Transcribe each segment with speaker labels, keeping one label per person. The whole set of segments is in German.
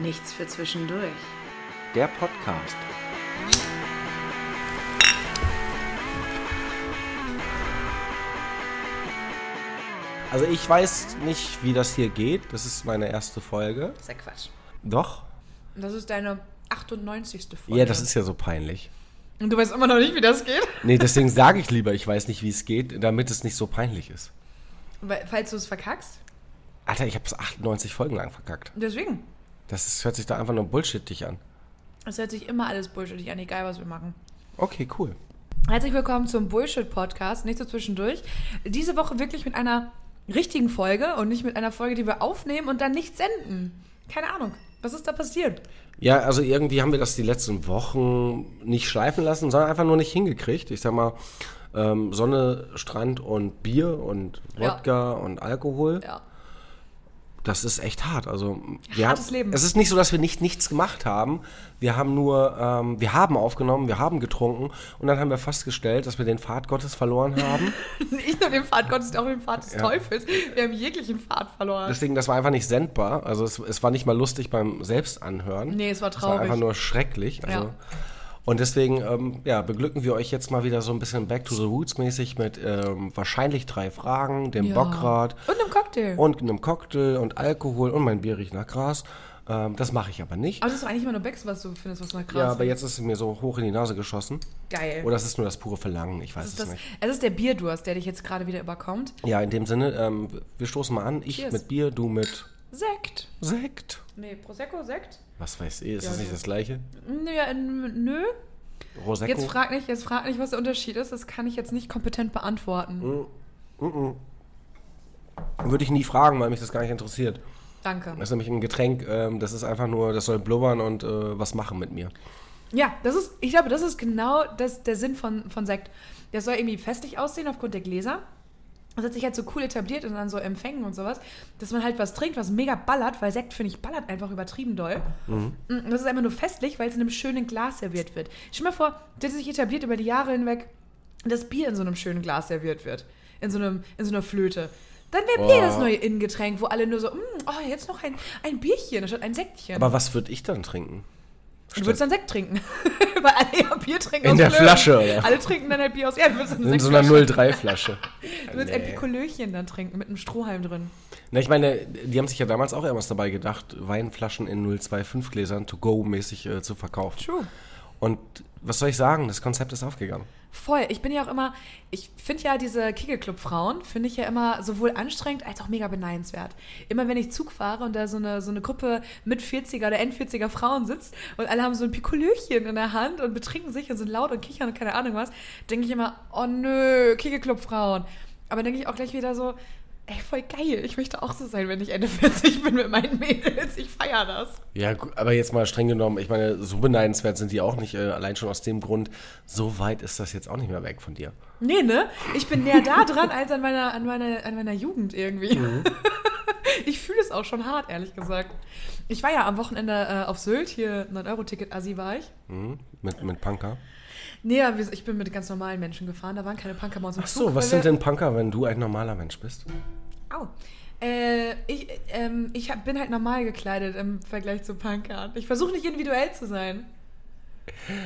Speaker 1: Nichts für zwischendurch.
Speaker 2: Der Podcast. Also ich weiß nicht, wie das hier geht. Das ist meine erste Folge.
Speaker 1: Das ist ja Quatsch.
Speaker 2: Doch?
Speaker 1: Das ist deine 98. Folge.
Speaker 2: Ja, das ist ja so peinlich.
Speaker 1: Und du weißt immer noch nicht, wie das geht?
Speaker 2: Nee, deswegen sage ich lieber, ich weiß nicht, wie es geht, damit es nicht so peinlich ist.
Speaker 1: Weil, falls du es verkackst.
Speaker 2: Alter, ich habe es 98 Folgen lang verkackt.
Speaker 1: Deswegen.
Speaker 2: Das ist, hört sich da einfach nur bullshittig an.
Speaker 1: Es hört sich immer alles bullshittig an, egal was wir machen.
Speaker 2: Okay, cool.
Speaker 1: Herzlich willkommen zum Bullshit-Podcast, nicht so zwischendurch. Diese Woche wirklich mit einer richtigen Folge und nicht mit einer Folge, die wir aufnehmen und dann nicht senden. Keine Ahnung. Was ist da passiert?
Speaker 2: Ja, also irgendwie haben wir das die letzten Wochen nicht schleifen lassen, sondern einfach nur nicht hingekriegt. Ich sag mal, ähm, Sonne, Strand und Bier und
Speaker 1: Ja.
Speaker 2: Wodka und Alkohol.
Speaker 1: Ja.
Speaker 2: Das ist echt hart. Also wir
Speaker 1: Hartes
Speaker 2: haben,
Speaker 1: Leben.
Speaker 2: Es ist nicht so, dass wir nicht nichts gemacht haben. Wir haben nur, ähm, wir haben aufgenommen, wir haben getrunken und dann haben wir festgestellt, dass wir den Pfad Gottes verloren haben.
Speaker 1: Nicht nur den Pfad Gottes, auch den Pfad des
Speaker 2: Ja.
Speaker 1: Teufels. Wir haben jeglichen Pfad verloren.
Speaker 2: Deswegen, das war einfach nicht sendbar. Also es, es war nicht mal lustig beim Selbstanhören.
Speaker 1: Nee, es war
Speaker 2: Es war
Speaker 1: traurig.
Speaker 2: einfach nur schrecklich. Also,
Speaker 1: Ja.
Speaker 2: Und deswegen ähm, ja, beglücken wir euch jetzt mal wieder so ein bisschen Back to the Roots mäßig mit ähm, wahrscheinlich drei Fragen, dem
Speaker 1: Ja.
Speaker 2: Bockrad
Speaker 1: Und einem Cocktail.
Speaker 2: und einem Cocktail und Alkohol und mein Bier riecht nach Gras. Ähm, das mache ich aber nicht.
Speaker 1: Aber das ist doch eigentlich immer nur Becks, was du findest, was nach Gras
Speaker 2: Ja, aber jetzt ist es mir so hoch in die Nase geschossen.
Speaker 1: Geil.
Speaker 2: Oder es ist nur das pure Verlangen, ich weiß
Speaker 1: es das,
Speaker 2: nicht.
Speaker 1: es ist der Bierdurst, der dich jetzt gerade wieder überkommt.
Speaker 2: Ja, in dem Sinne, ähm, wir stoßen mal an. Ich
Speaker 1: Cheers.
Speaker 2: mit Bier, du mit
Speaker 1: Sekt.
Speaker 2: Sekt.
Speaker 1: Nee, Prosecco, Sekt?
Speaker 2: Was weiß ich, ist
Speaker 1: Ja,
Speaker 2: das nicht das gleiche?
Speaker 1: Nö, ja, nö.
Speaker 2: Prosecco?
Speaker 1: Jetzt frag nicht, jetzt frag nicht, was der Unterschied ist. Das kann ich jetzt nicht kompetent beantworten.
Speaker 2: Würde ich nie fragen, weil mich das gar nicht interessiert.
Speaker 1: Danke.
Speaker 2: Das ist nämlich ein Getränk, ähm, das ist einfach nur, das soll blubbern und äh, was machen mit mir.
Speaker 1: Ja, das ist, ich glaube, das ist genau das, der Sinn von, von Sekt. Der soll irgendwie festlich aussehen aufgrund der Gläser. Das hat sich halt so cool etabliert und dann so Empfängen und sowas, dass man halt was trinkt, was mega ballert, weil Sekt, finde ich, ballert einfach übertrieben doll. Und das ist einfach nur festlich, weil es in einem schönen Glas serviert wird. Stell dir mal vor, das hat sich etabliert über die Jahre hinweg, dass Bier in so einem schönen Glas serviert wird. In so, einem, in so einer Flöte. Dann wäre Bier
Speaker 2: Oh.
Speaker 1: das neue Innengetränk, wo alle nur so, "Mm, oh, jetzt noch ein, ein Bierchen statt ein Sektchen.
Speaker 2: Aber was würde ich dann trinken?
Speaker 1: Du würdest dann Sekt trinken. Weil alle ja Bier trinken
Speaker 2: In der
Speaker 1: Flöten.
Speaker 2: Flasche, oder?
Speaker 1: Alle trinken dann halt Bier aus. Ja, du würdest dann
Speaker 2: In so einer
Speaker 1: Sektflasche-
Speaker 2: 03-Flasche.
Speaker 1: Du würdest ein
Speaker 2: Nee.
Speaker 1: Pikolöchen dann trinken mit einem Strohhalm drin.
Speaker 2: Na, ich meine, die haben sich ja damals auch irgendwas dabei gedacht, Weinflaschen in 025 Gläsern to go mäßig äh, zu verkaufen.
Speaker 1: True.
Speaker 2: Und was soll ich sagen? Das Konzept ist aufgegangen.
Speaker 1: Voll. Ich bin ja auch immer, ich finde ja diese Kegelclub-Frauen, finde ich ja immer sowohl anstrengend als auch mega beneidenswert. Immer wenn ich Zug fahre und da so eine, so eine Gruppe mit 40er oder End-40er Frauen sitzt und alle haben so ein Pikolöchen in der Hand und betrinken sich und sind laut und kichern und keine Ahnung was, denke ich immer, oh nö, Kegelclub-Frauen. Aber denke ich auch gleich wieder so, ey, voll geil. Ich möchte auch so sein, wenn ich Ende 40 bin mit meinen Mädels. Ich feiere das.
Speaker 2: Ja, aber jetzt mal streng genommen, ich meine, so beneidenswert sind die auch nicht, äh, allein schon aus dem Grund, so weit ist das jetzt auch nicht mehr weg von dir.
Speaker 1: Nee, ne? Ich bin näher da dran als an meiner, an meiner, an meiner Jugend irgendwie. Ich fühle es auch schon hart, ehrlich gesagt. Ich war ja am Wochenende äh, auf Sylt, hier 9-Euro-Ticket-Assi war ich.
Speaker 2: Mhm. Mit, mit Punker.
Speaker 1: Nee, ich bin mit ganz normalen Menschen gefahren, da waren keine Punker bei uns im
Speaker 2: Ach
Speaker 1: Zug.
Speaker 2: so, was
Speaker 1: weil
Speaker 2: sind denn Punker, wenn du ein normaler Mensch bist?
Speaker 1: Au. Äh, ich ähm, ich hab, bin halt normal gekleidet im Vergleich zu Punkern. Ich versuche nicht individuell zu sein.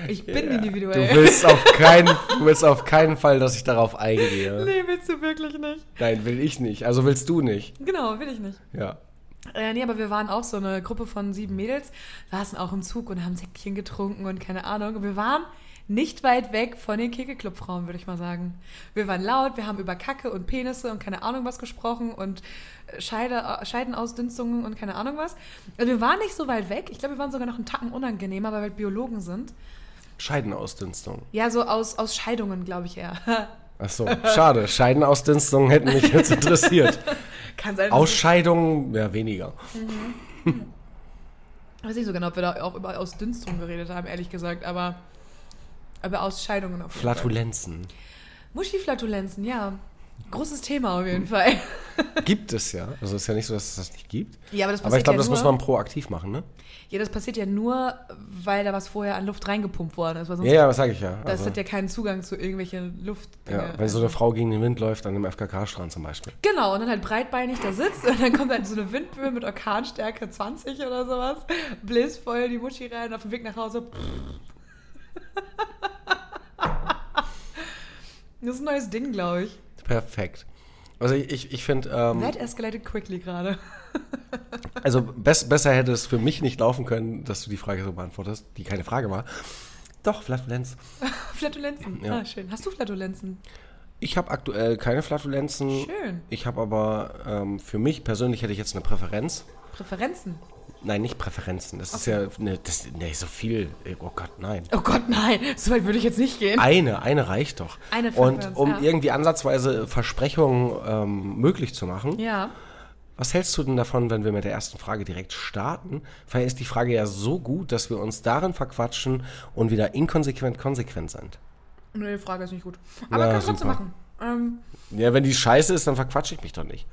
Speaker 1: Ich bin
Speaker 2: Du
Speaker 1: individuell.
Speaker 2: willst, auf keinen, du willst auf keinen Fall, dass ich darauf eingehe.
Speaker 1: Nee, willst du wirklich nicht.
Speaker 2: Nein, will ich nicht. Also willst du nicht.
Speaker 1: Genau, will ich nicht.
Speaker 2: Ja.
Speaker 1: Äh, nee, aber wir waren auch so eine Gruppe von sieben Mädels, saßen auch im Zug und haben Säckchen getrunken und keine Ahnung. Und wir waren nicht weit weg von den Kegelclub-Frauen, würde ich mal sagen. Wir waren laut, wir haben über Kacke und Penisse und keine Ahnung was gesprochen und äh, Scheide, Scheidenausdünstungen und keine Ahnung was. Also wir waren nicht so weit weg. Ich glaube, wir waren sogar noch einen Tacken unangenehmer, weil wir halt Biologen sind.
Speaker 2: Scheidenausdünstung.
Speaker 1: Ja, so aus, aus Scheidungen, glaube ich eher.
Speaker 2: Ach so, schade. Scheidenausdünstung hätten mich jetzt interessiert.
Speaker 1: Kann sein. dass es-
Speaker 2: Ausscheidung, ja, weniger.
Speaker 1: Ich weiß nicht so genau, ob wir da auch über Ausdünstungen geredet haben, ehrlich gesagt, aber über Ausscheidungen auf jeden Fall.
Speaker 2: Flatulenzen.
Speaker 1: Muschiflatulenzen, ja. Großes Thema auf jeden Fall.
Speaker 2: Gibt es ja. Also es ist ja nicht so, dass es das nicht gibt.
Speaker 1: Ja, aber das
Speaker 2: Aber ich
Speaker 1: passiert
Speaker 2: glaube,
Speaker 1: ja
Speaker 2: das muss man proaktiv machen, ne?
Speaker 1: Ja, das passiert ja nur, weil da was vorher an Luft reingepumpt worden ist. Weil sonst
Speaker 2: Ja, ja, das sage ich ja.
Speaker 1: Das
Speaker 2: Also,
Speaker 1: hat ja keinen Zugang zu irgendwelchen Luft.
Speaker 2: ja, wenn so eine Frau gegen den Wind läuft an dem FKK-Strand zum Beispiel.
Speaker 1: Genau, und dann halt breitbeinig da sitzt und dann kommt halt so eine Windböe mit Orkanstärke 20 oder sowas, bläst voll die Muschi rein, auf dem Weg nach Hause. Das ist ein neues Ding, glaube ich.
Speaker 2: Perfekt. Also ich, ich, ich finde, ähm,
Speaker 1: That escalated quickly gerade.
Speaker 2: also bess, besser hätte es für mich nicht laufen können, dass du die Frage so beantwortest, die keine Frage war. Doch, Flatulenz.
Speaker 1: Flatulenzen.
Speaker 2: Ja.
Speaker 1: Ah, schön. Hast du Flatulenzen?
Speaker 2: Ich habe aktuell keine Flatulenzen.
Speaker 1: Schön.
Speaker 2: Ich habe aber ähm, für mich persönlich hätte ich jetzt eine Präferenz.
Speaker 1: Präferenzen?
Speaker 2: Nein, nicht Präferenzen. Das ist ja ne, das, nee, so viel. Oh Gott, nein.
Speaker 1: Oh Gott, nein. So weit würde ich jetzt nicht gehen.
Speaker 2: Eine, eine reicht doch.
Speaker 1: Eine
Speaker 2: Und
Speaker 1: Präferenz,
Speaker 2: um
Speaker 1: ja.
Speaker 2: irgendwie ansatzweise Versprechungen ähm, möglich zu machen,
Speaker 1: Ja.
Speaker 2: was hältst du denn davon, wenn wir mit der ersten Frage direkt starten? Weil ist die Frage ja so gut, dass wir uns darin verquatschen und wieder inkonsequent konsequent sind.
Speaker 1: Nee, die Frage ist nicht gut. Aber
Speaker 2: Ja,
Speaker 1: kann trotzdem
Speaker 2: super.
Speaker 1: machen. Ähm,
Speaker 2: Ja, wenn die scheiße ist, dann verquatsche ich mich doch nicht.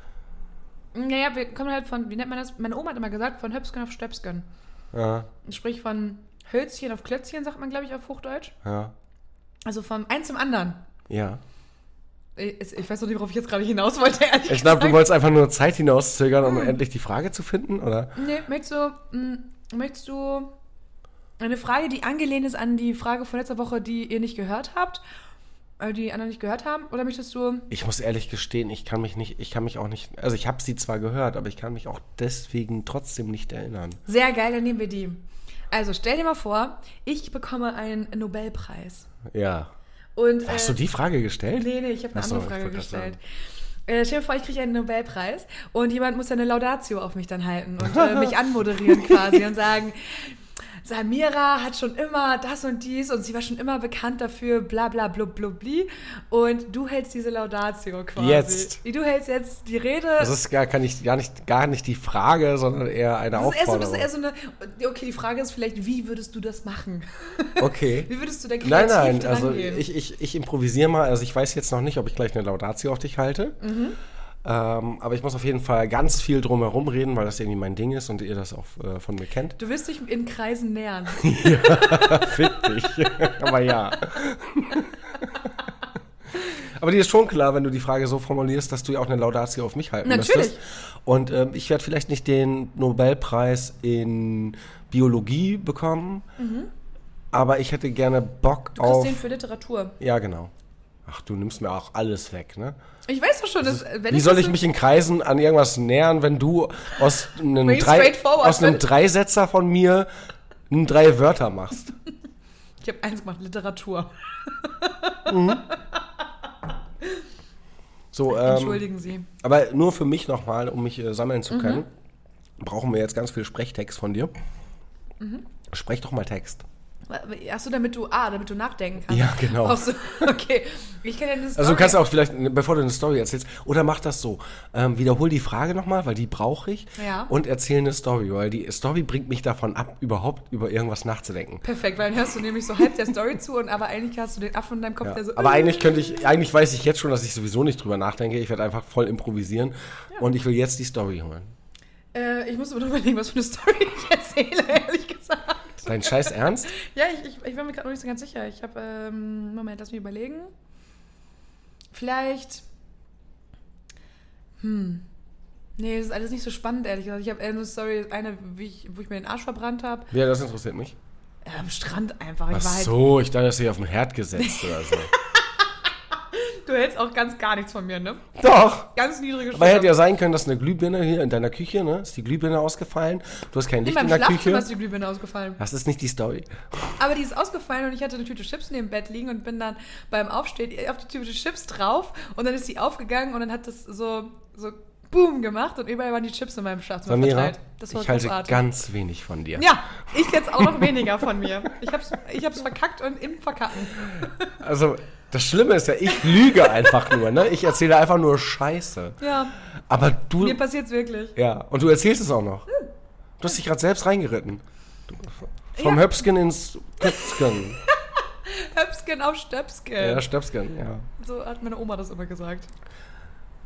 Speaker 1: Naja, wir kommen halt von, wie nennt man das? Meine Oma hat immer gesagt, von Höpsken auf Stöpsken.
Speaker 2: Ja,
Speaker 1: Sprich von Hölzchen auf Klötzchen, sagt man, glaube ich, auf Hochdeutsch.
Speaker 2: ja,
Speaker 1: Also vom eins zum anderen.
Speaker 2: ja.
Speaker 1: Ich, ich weiß noch nicht, worauf ich jetzt gerade hinaus wollte, ehrlich
Speaker 2: Ich glaube, du wolltest einfach nur Zeit hinauszögern, um endlich die Frage zu finden, oder?
Speaker 1: Nee, möchtest du, mh, möchtest du eine Frage, die angelehnt ist an die Frage von letzter Woche, die ihr nicht gehört habt, äh, die anderen nicht gehört haben? Oder möchtest du,
Speaker 2: Ich muss ehrlich gestehen, ich kann mich nicht, ich kann mich auch nicht, also ich habe sie zwar gehört, aber ich kann mich auch deswegen trotzdem nicht erinnern.
Speaker 1: sehr geil, dann nehmen wir die. Also stell dir mal vor, ich bekomme einen Nobelpreis.
Speaker 2: Ja.
Speaker 1: Und,
Speaker 2: Hast
Speaker 1: äh,
Speaker 2: du die Frage gestellt?
Speaker 1: Nee, nee, ich habe eine
Speaker 2: Ach so,
Speaker 1: andere Frage gestellt. Äh, stell dir vor, ich kriege einen Nobelpreis und jemand muss eine Laudatio auf mich dann halten und äh, mich anmoderieren quasi und sagen, Samira hat schon immer das und dies und sie war schon immer bekannt dafür, bla bla blub blub bli. Und du hältst diese Laudatio quasi.
Speaker 2: Jetzt.
Speaker 1: Du hältst jetzt die Rede.
Speaker 2: Das ist gar, kann ich, gar, nicht, gar nicht die Frage, sondern eher eine
Speaker 1: das ist, eher so,
Speaker 2: Aufforderung.
Speaker 1: das ist eher so eine. Okay, die Frage ist vielleicht, wie würdest du das machen?
Speaker 2: okay.
Speaker 1: Wie würdest du da
Speaker 2: Nein,
Speaker 1: kreativ
Speaker 2: nein,
Speaker 1: dran
Speaker 2: also ich, ich, ich improvisiere mal. Also ich weiß jetzt noch nicht, ob ich gleich eine Laudatio auf dich halte.
Speaker 1: Mhm.
Speaker 2: Ähm, aber ich muss auf jeden Fall ganz viel drumherum reden, weil das irgendwie mein Ding ist und ihr das auch äh, von mir kennt.
Speaker 1: Du wirst dich in Kreisen nähern.
Speaker 2: Fick dich. aber ja. aber dir ist schon klar, wenn du die Frage so formulierst, dass du ja auch eine Laudatio auf mich halten
Speaker 1: Natürlich.
Speaker 2: müsstest. Und ähm, ich werde vielleicht nicht den Nobelpreis in Biologie bekommen, aber ich hätte gerne Bock
Speaker 1: Du
Speaker 2: auf...
Speaker 1: den für Literatur.
Speaker 2: Ja, genau. Ach, du nimmst mir auch alles weg, ne?
Speaker 1: Ich weiß doch schon, dass, wenn
Speaker 2: Wie soll
Speaker 1: das
Speaker 2: ich mich in Kreisen an irgendwas nähern, wenn du aus einem, drei, aus einem
Speaker 1: bin.
Speaker 2: Dreisetzer von mir drei Wörter machst?
Speaker 1: Ich habe eins gemacht, Literatur.
Speaker 2: So, ähm,
Speaker 1: Entschuldigen Sie.
Speaker 2: aber nur für mich nochmal, um mich äh, sammeln
Speaker 1: Mhm.
Speaker 2: zu können, brauchen wir jetzt ganz viel Sprechtext von dir.
Speaker 1: Mhm.
Speaker 2: Sprech doch mal Text.
Speaker 1: Achso, damit du, ah, damit du nachdenken kannst.
Speaker 2: Ja, genau.
Speaker 1: Brauchst du, okay. Ich kann ja eine Story.
Speaker 2: Also du kannst auch vielleicht, bevor du eine Story erzählst, oder mach das so, ähm, wiederhol die Frage nochmal, weil die brauche ich,
Speaker 1: Ja.
Speaker 2: und erzähl eine Story, weil die Story bringt mich davon ab, überhaupt über irgendwas nachzudenken.
Speaker 1: Perfekt, weil dann hörst du nämlich so halb der Story zu und aber eigentlich hast du den Affen in deinem Kopf,
Speaker 2: Ja.
Speaker 1: der so.
Speaker 2: Aber eigentlich könnte ich, eigentlich weiß ich jetzt schon, dass ich sowieso nicht drüber nachdenke. Ich werde einfach voll improvisieren und ich will jetzt die Story holen.
Speaker 1: Äh, ich muss aber noch überlegen, was für eine Story ich erzähle, ehrlich gesagt.
Speaker 2: Dein Scheiß Ernst?
Speaker 1: Ja, ich, ich, ich bin mir gerade noch nicht so ganz sicher. Ich habe, ähm, Moment, lass mich überlegen. Vielleicht. Hm. Nee, das ist alles nicht so spannend, ehrlich gesagt. Ich habe eher eine Story, eine, ich, wo ich mir den Arsch verbrannt habe.
Speaker 2: Ja, das interessiert mich.
Speaker 1: Äh, am Strand einfach. Ich
Speaker 2: Ach
Speaker 1: halt,
Speaker 2: so, ich dachte, dass du auf den Herd gesetzt oder so.
Speaker 1: Du hältst auch ganz gar nichts von mir, ne?
Speaker 2: Doch!
Speaker 1: Ganz niedrige
Speaker 2: Aber hätte ja sein können, dass eine Glühbirne hier in deiner Küche, ne? Ist die Glühbirne ausgefallen? Du hast kein
Speaker 1: In
Speaker 2: Licht
Speaker 1: meinem
Speaker 2: in der Küche.
Speaker 1: ist die Glühbirne ausgefallen.
Speaker 2: Das ist nicht die Story.
Speaker 1: Aber die ist ausgefallen und ich hatte eine Tüte Chips neben dem Bett liegen und bin dann beim Aufstehen auf die Tüte Chips drauf und dann ist die aufgegangen und dann hat das so, so Boom gemacht und überall waren die Chips in meinem Schlafzimmer
Speaker 2: Samira,
Speaker 1: verteilt. Das war
Speaker 2: ich halte
Speaker 1: großartig.
Speaker 2: ganz wenig von dir.
Speaker 1: Ja, ich jetzt auch noch weniger von mir. Ich hab's, ich hab's verkackt und im Verkacken.
Speaker 2: Also, das Schlimme ist ja, ich lüge einfach nur, ne? Ich erzähle einfach nur Scheiße.
Speaker 1: Ja,
Speaker 2: Aber du.
Speaker 1: mir passiert's wirklich.
Speaker 2: Ja, und du erzählst es auch noch. Du hast dich gerade selbst reingeritten. Vom
Speaker 1: Ja.
Speaker 2: Höpsken ins Köpsken.
Speaker 1: Höpsken auf Stöpsken.
Speaker 2: Ja, Stöpsken, ja.
Speaker 1: So hat meine Oma das immer gesagt.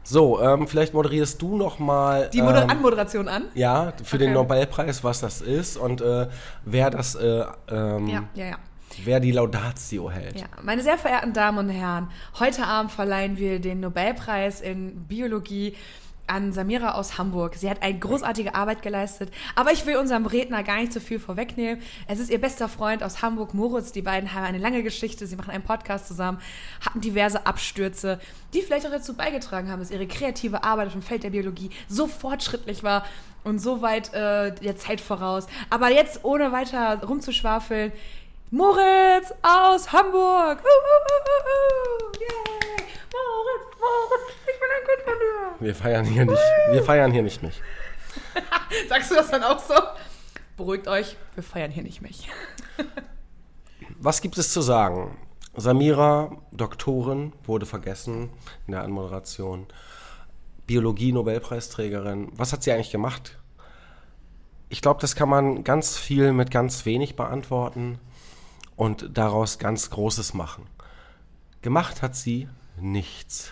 Speaker 2: So, ähm, vielleicht moderierst du noch mal
Speaker 1: Die Moder
Speaker 2: ähm,
Speaker 1: Anmoderation an.
Speaker 2: ja für den
Speaker 1: Okay.
Speaker 2: Nobelpreis, was das ist und äh, wer das, äh, ähm,
Speaker 1: Ja, ja, ja.
Speaker 2: Wer die Laudatio hält.
Speaker 1: Ja, meine sehr verehrten Damen und Herren, heute Abend verleihen wir den Nobelpreis in Biologie an Samira aus Hamburg. Sie hat eine großartige Arbeit geleistet, aber ich will unserem Redner gar nicht so viel vorwegnehmen. Es ist ihr bester Freund aus Hamburg, Moritz. Die beiden haben eine lange Geschichte. Sie machen einen Podcast zusammen, hatten diverse Abstürze, die vielleicht auch dazu beigetragen haben, dass ihre kreative Arbeit auf dem Feld der Biologie so fortschrittlich war und so weit äh, der Zeit voraus. Aber jetzt, ohne weiter rumzuschwafeln, Moritz aus Hamburg. Uh, uh, uh. Yay. Moritz, Moritz, ich bin ein Kind von dir.
Speaker 2: Wir feiern hier nicht, wir feiern hier nicht mich.
Speaker 1: Sagst du das dann auch so? Beruhigt euch, wir feiern hier nicht mich.
Speaker 2: Was gibt es zu sagen? Samira, Doktorin, wurde vergessen in der Anmoderation. Biologie-Nobelpreisträgerin. Was hat sie eigentlich gemacht? Ich glaube, das kann man ganz viel mit ganz wenig beantworten und daraus ganz Großes machen. Gemacht hat sie nichts.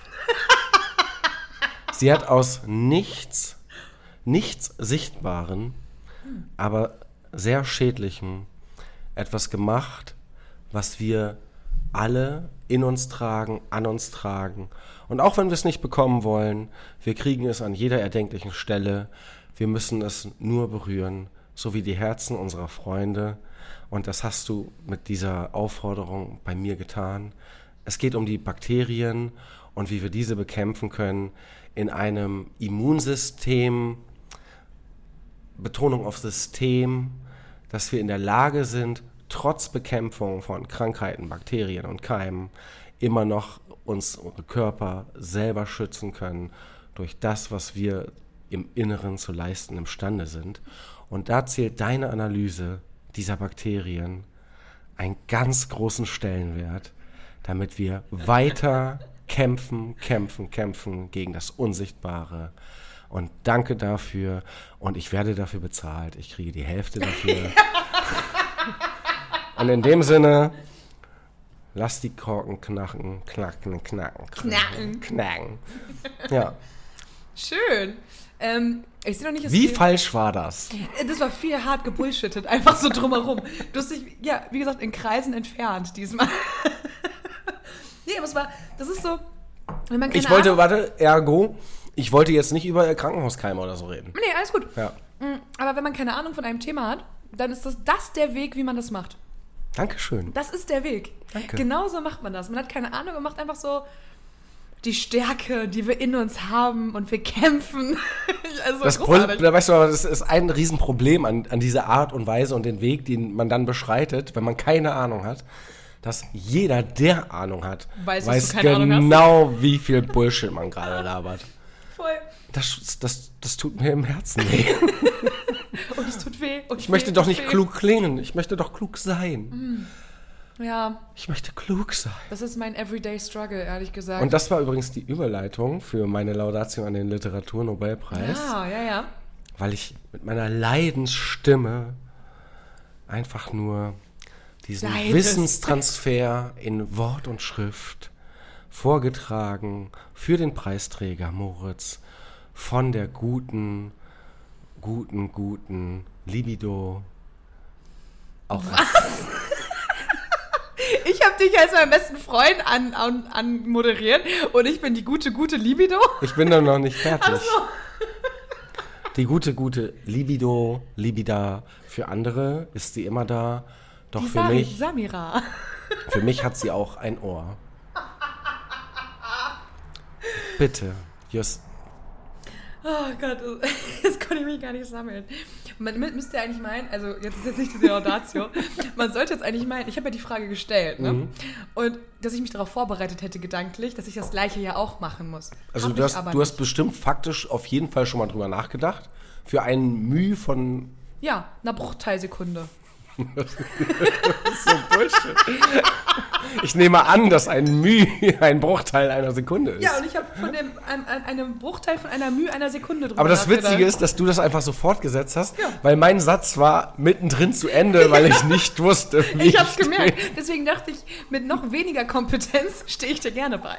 Speaker 2: Sie hat aus nichts, nichts Sichtbaren, aber sehr Schädlichem etwas gemacht, was wir alle in uns tragen, an uns tragen. Und auch wenn wir es nicht bekommen wollen, wir kriegen es an jeder erdenklichen Stelle. Wir müssen es nur berühren, so wie die Herzen unserer Freunde. Und das hast du mit dieser Aufforderung bei mir getan. Es geht um die Bakterien und wie wir diese bekämpfen können in einem Immunsystem, Betonung auf System, dass wir in der Lage sind, trotz Bekämpfung von Krankheiten, Bakterien und Keimen immer noch uns unsere Körper selber schützen können durch das, was wir im Inneren zu leisten imstande sind. Und da zählt deine Analyse dieser Bakterien einen ganz großen Stellenwert, damit wir weiter kämpfen, kämpfen, kämpfen gegen das Unsichtbare. Und danke dafür. Und ich werde dafür bezahlt. Ich kriege die Hälfte dafür. Und in dem Sinne, lass die Korken knacken, knacken, knacken,
Speaker 1: Knacken.
Speaker 2: knacken. Ja.
Speaker 1: Schön. Ähm, ich sehe noch nicht, dass
Speaker 2: Wie
Speaker 1: viel-
Speaker 2: falsch war das?
Speaker 1: Das war viel hart gebullshittet, einfach so drumherum. Du hast dich, ja, wie gesagt, in Kreisen entfernt diesmal. nee, aber es war, das ist so, wenn man keine
Speaker 2: Ich wollte,
Speaker 1: Ahnung,
Speaker 2: warte, ergo, ich wollte jetzt nicht über Krankenhauskeime oder so reden.
Speaker 1: Nee, alles gut.
Speaker 2: Ja.
Speaker 1: Mm, Aber wenn man keine Ahnung von einem Thema hat, dann ist das, das der Weg, wie man das macht.
Speaker 2: Dankeschön.
Speaker 1: Das ist der Weg.
Speaker 2: Danke.
Speaker 1: Genauso macht man das. Man hat keine Ahnung und macht einfach so die Stärke, die wir in uns haben und wir kämpfen. also
Speaker 2: Das, Pro-
Speaker 1: großartig.
Speaker 2: da weißt du, das ist ein Riesenproblem an, an dieser Art und Weise und den Weg, den man dann beschreitet, wenn man keine Ahnung hat, dass jeder, der Ahnung hat,
Speaker 1: Weiß,
Speaker 2: weiß genau, wie viel Bullshit man gerade labert.
Speaker 1: Voll.
Speaker 2: Das, das, das tut mir im Herzen weh.
Speaker 1: Und es tut weh. Und
Speaker 2: Ich möchte doch nicht klug klingen, ich möchte doch klug sein.
Speaker 1: Ja,
Speaker 2: Ich möchte klug sein.
Speaker 1: das ist mein Everyday Struggle, ehrlich gesagt.
Speaker 2: Und das war übrigens die Überleitung für meine Laudatio an den Literaturnobelpreis.
Speaker 1: Ah, ja, ja.
Speaker 2: weil ich mit meiner Leidensstimme einfach nur diesen
Speaker 1: Leidest.
Speaker 2: Wissenstransfer in Wort und Schrift vorgetragen für den Preisträger Moritz von der guten, guten, guten Libido. Auch als,
Speaker 1: Ich dich als meinen besten Freund an, an, an moderiert und ich bin die gute, gute Libido.
Speaker 2: ich bin doch noch nicht fertig.
Speaker 1: Ach so.
Speaker 2: Die gute, gute Libido, Libida, für andere ist sie immer da. Doch
Speaker 1: Die
Speaker 2: für mich,
Speaker 1: Samira.
Speaker 2: für mich hat sie auch ein Ohr. Bitte, just,
Speaker 1: Oh Gott, das konnte ich mich gar nicht sammeln. Man mü- müsste eigentlich meinen, also jetzt ist jetzt nicht diese Laudatio, man sollte jetzt eigentlich meinen, ich habe ja die Frage gestellt, ne?
Speaker 2: Mhm.
Speaker 1: Und dass ich mich darauf vorbereitet hätte gedanklich, dass ich das gleiche ja auch machen muss.
Speaker 2: Also
Speaker 1: Hab
Speaker 2: du hast,
Speaker 1: aber
Speaker 2: du hast bestimmt faktisch auf jeden Fall schon mal drüber nachgedacht. Für einen Mühe von
Speaker 1: Ja, einer Bruchteilsekunde.
Speaker 2: so Bullshit. Ich nehme an, dass ein Mühe ein Bruchteil einer Sekunde ist.
Speaker 1: Ja, und ich habe von dem, an einem Bruchteil von einer Mühe einer Sekunde drüber
Speaker 2: Aber das. Witzige ist, dass du das einfach so fortgesetzt hast,
Speaker 1: Ja.
Speaker 2: weil mein Satz war mittendrin zu Ende, weil ich nicht wusste, wie
Speaker 1: Ich hab's gemerkt. Deswegen dachte ich, mit noch weniger Kompetenz stehe ich dir gerne bei.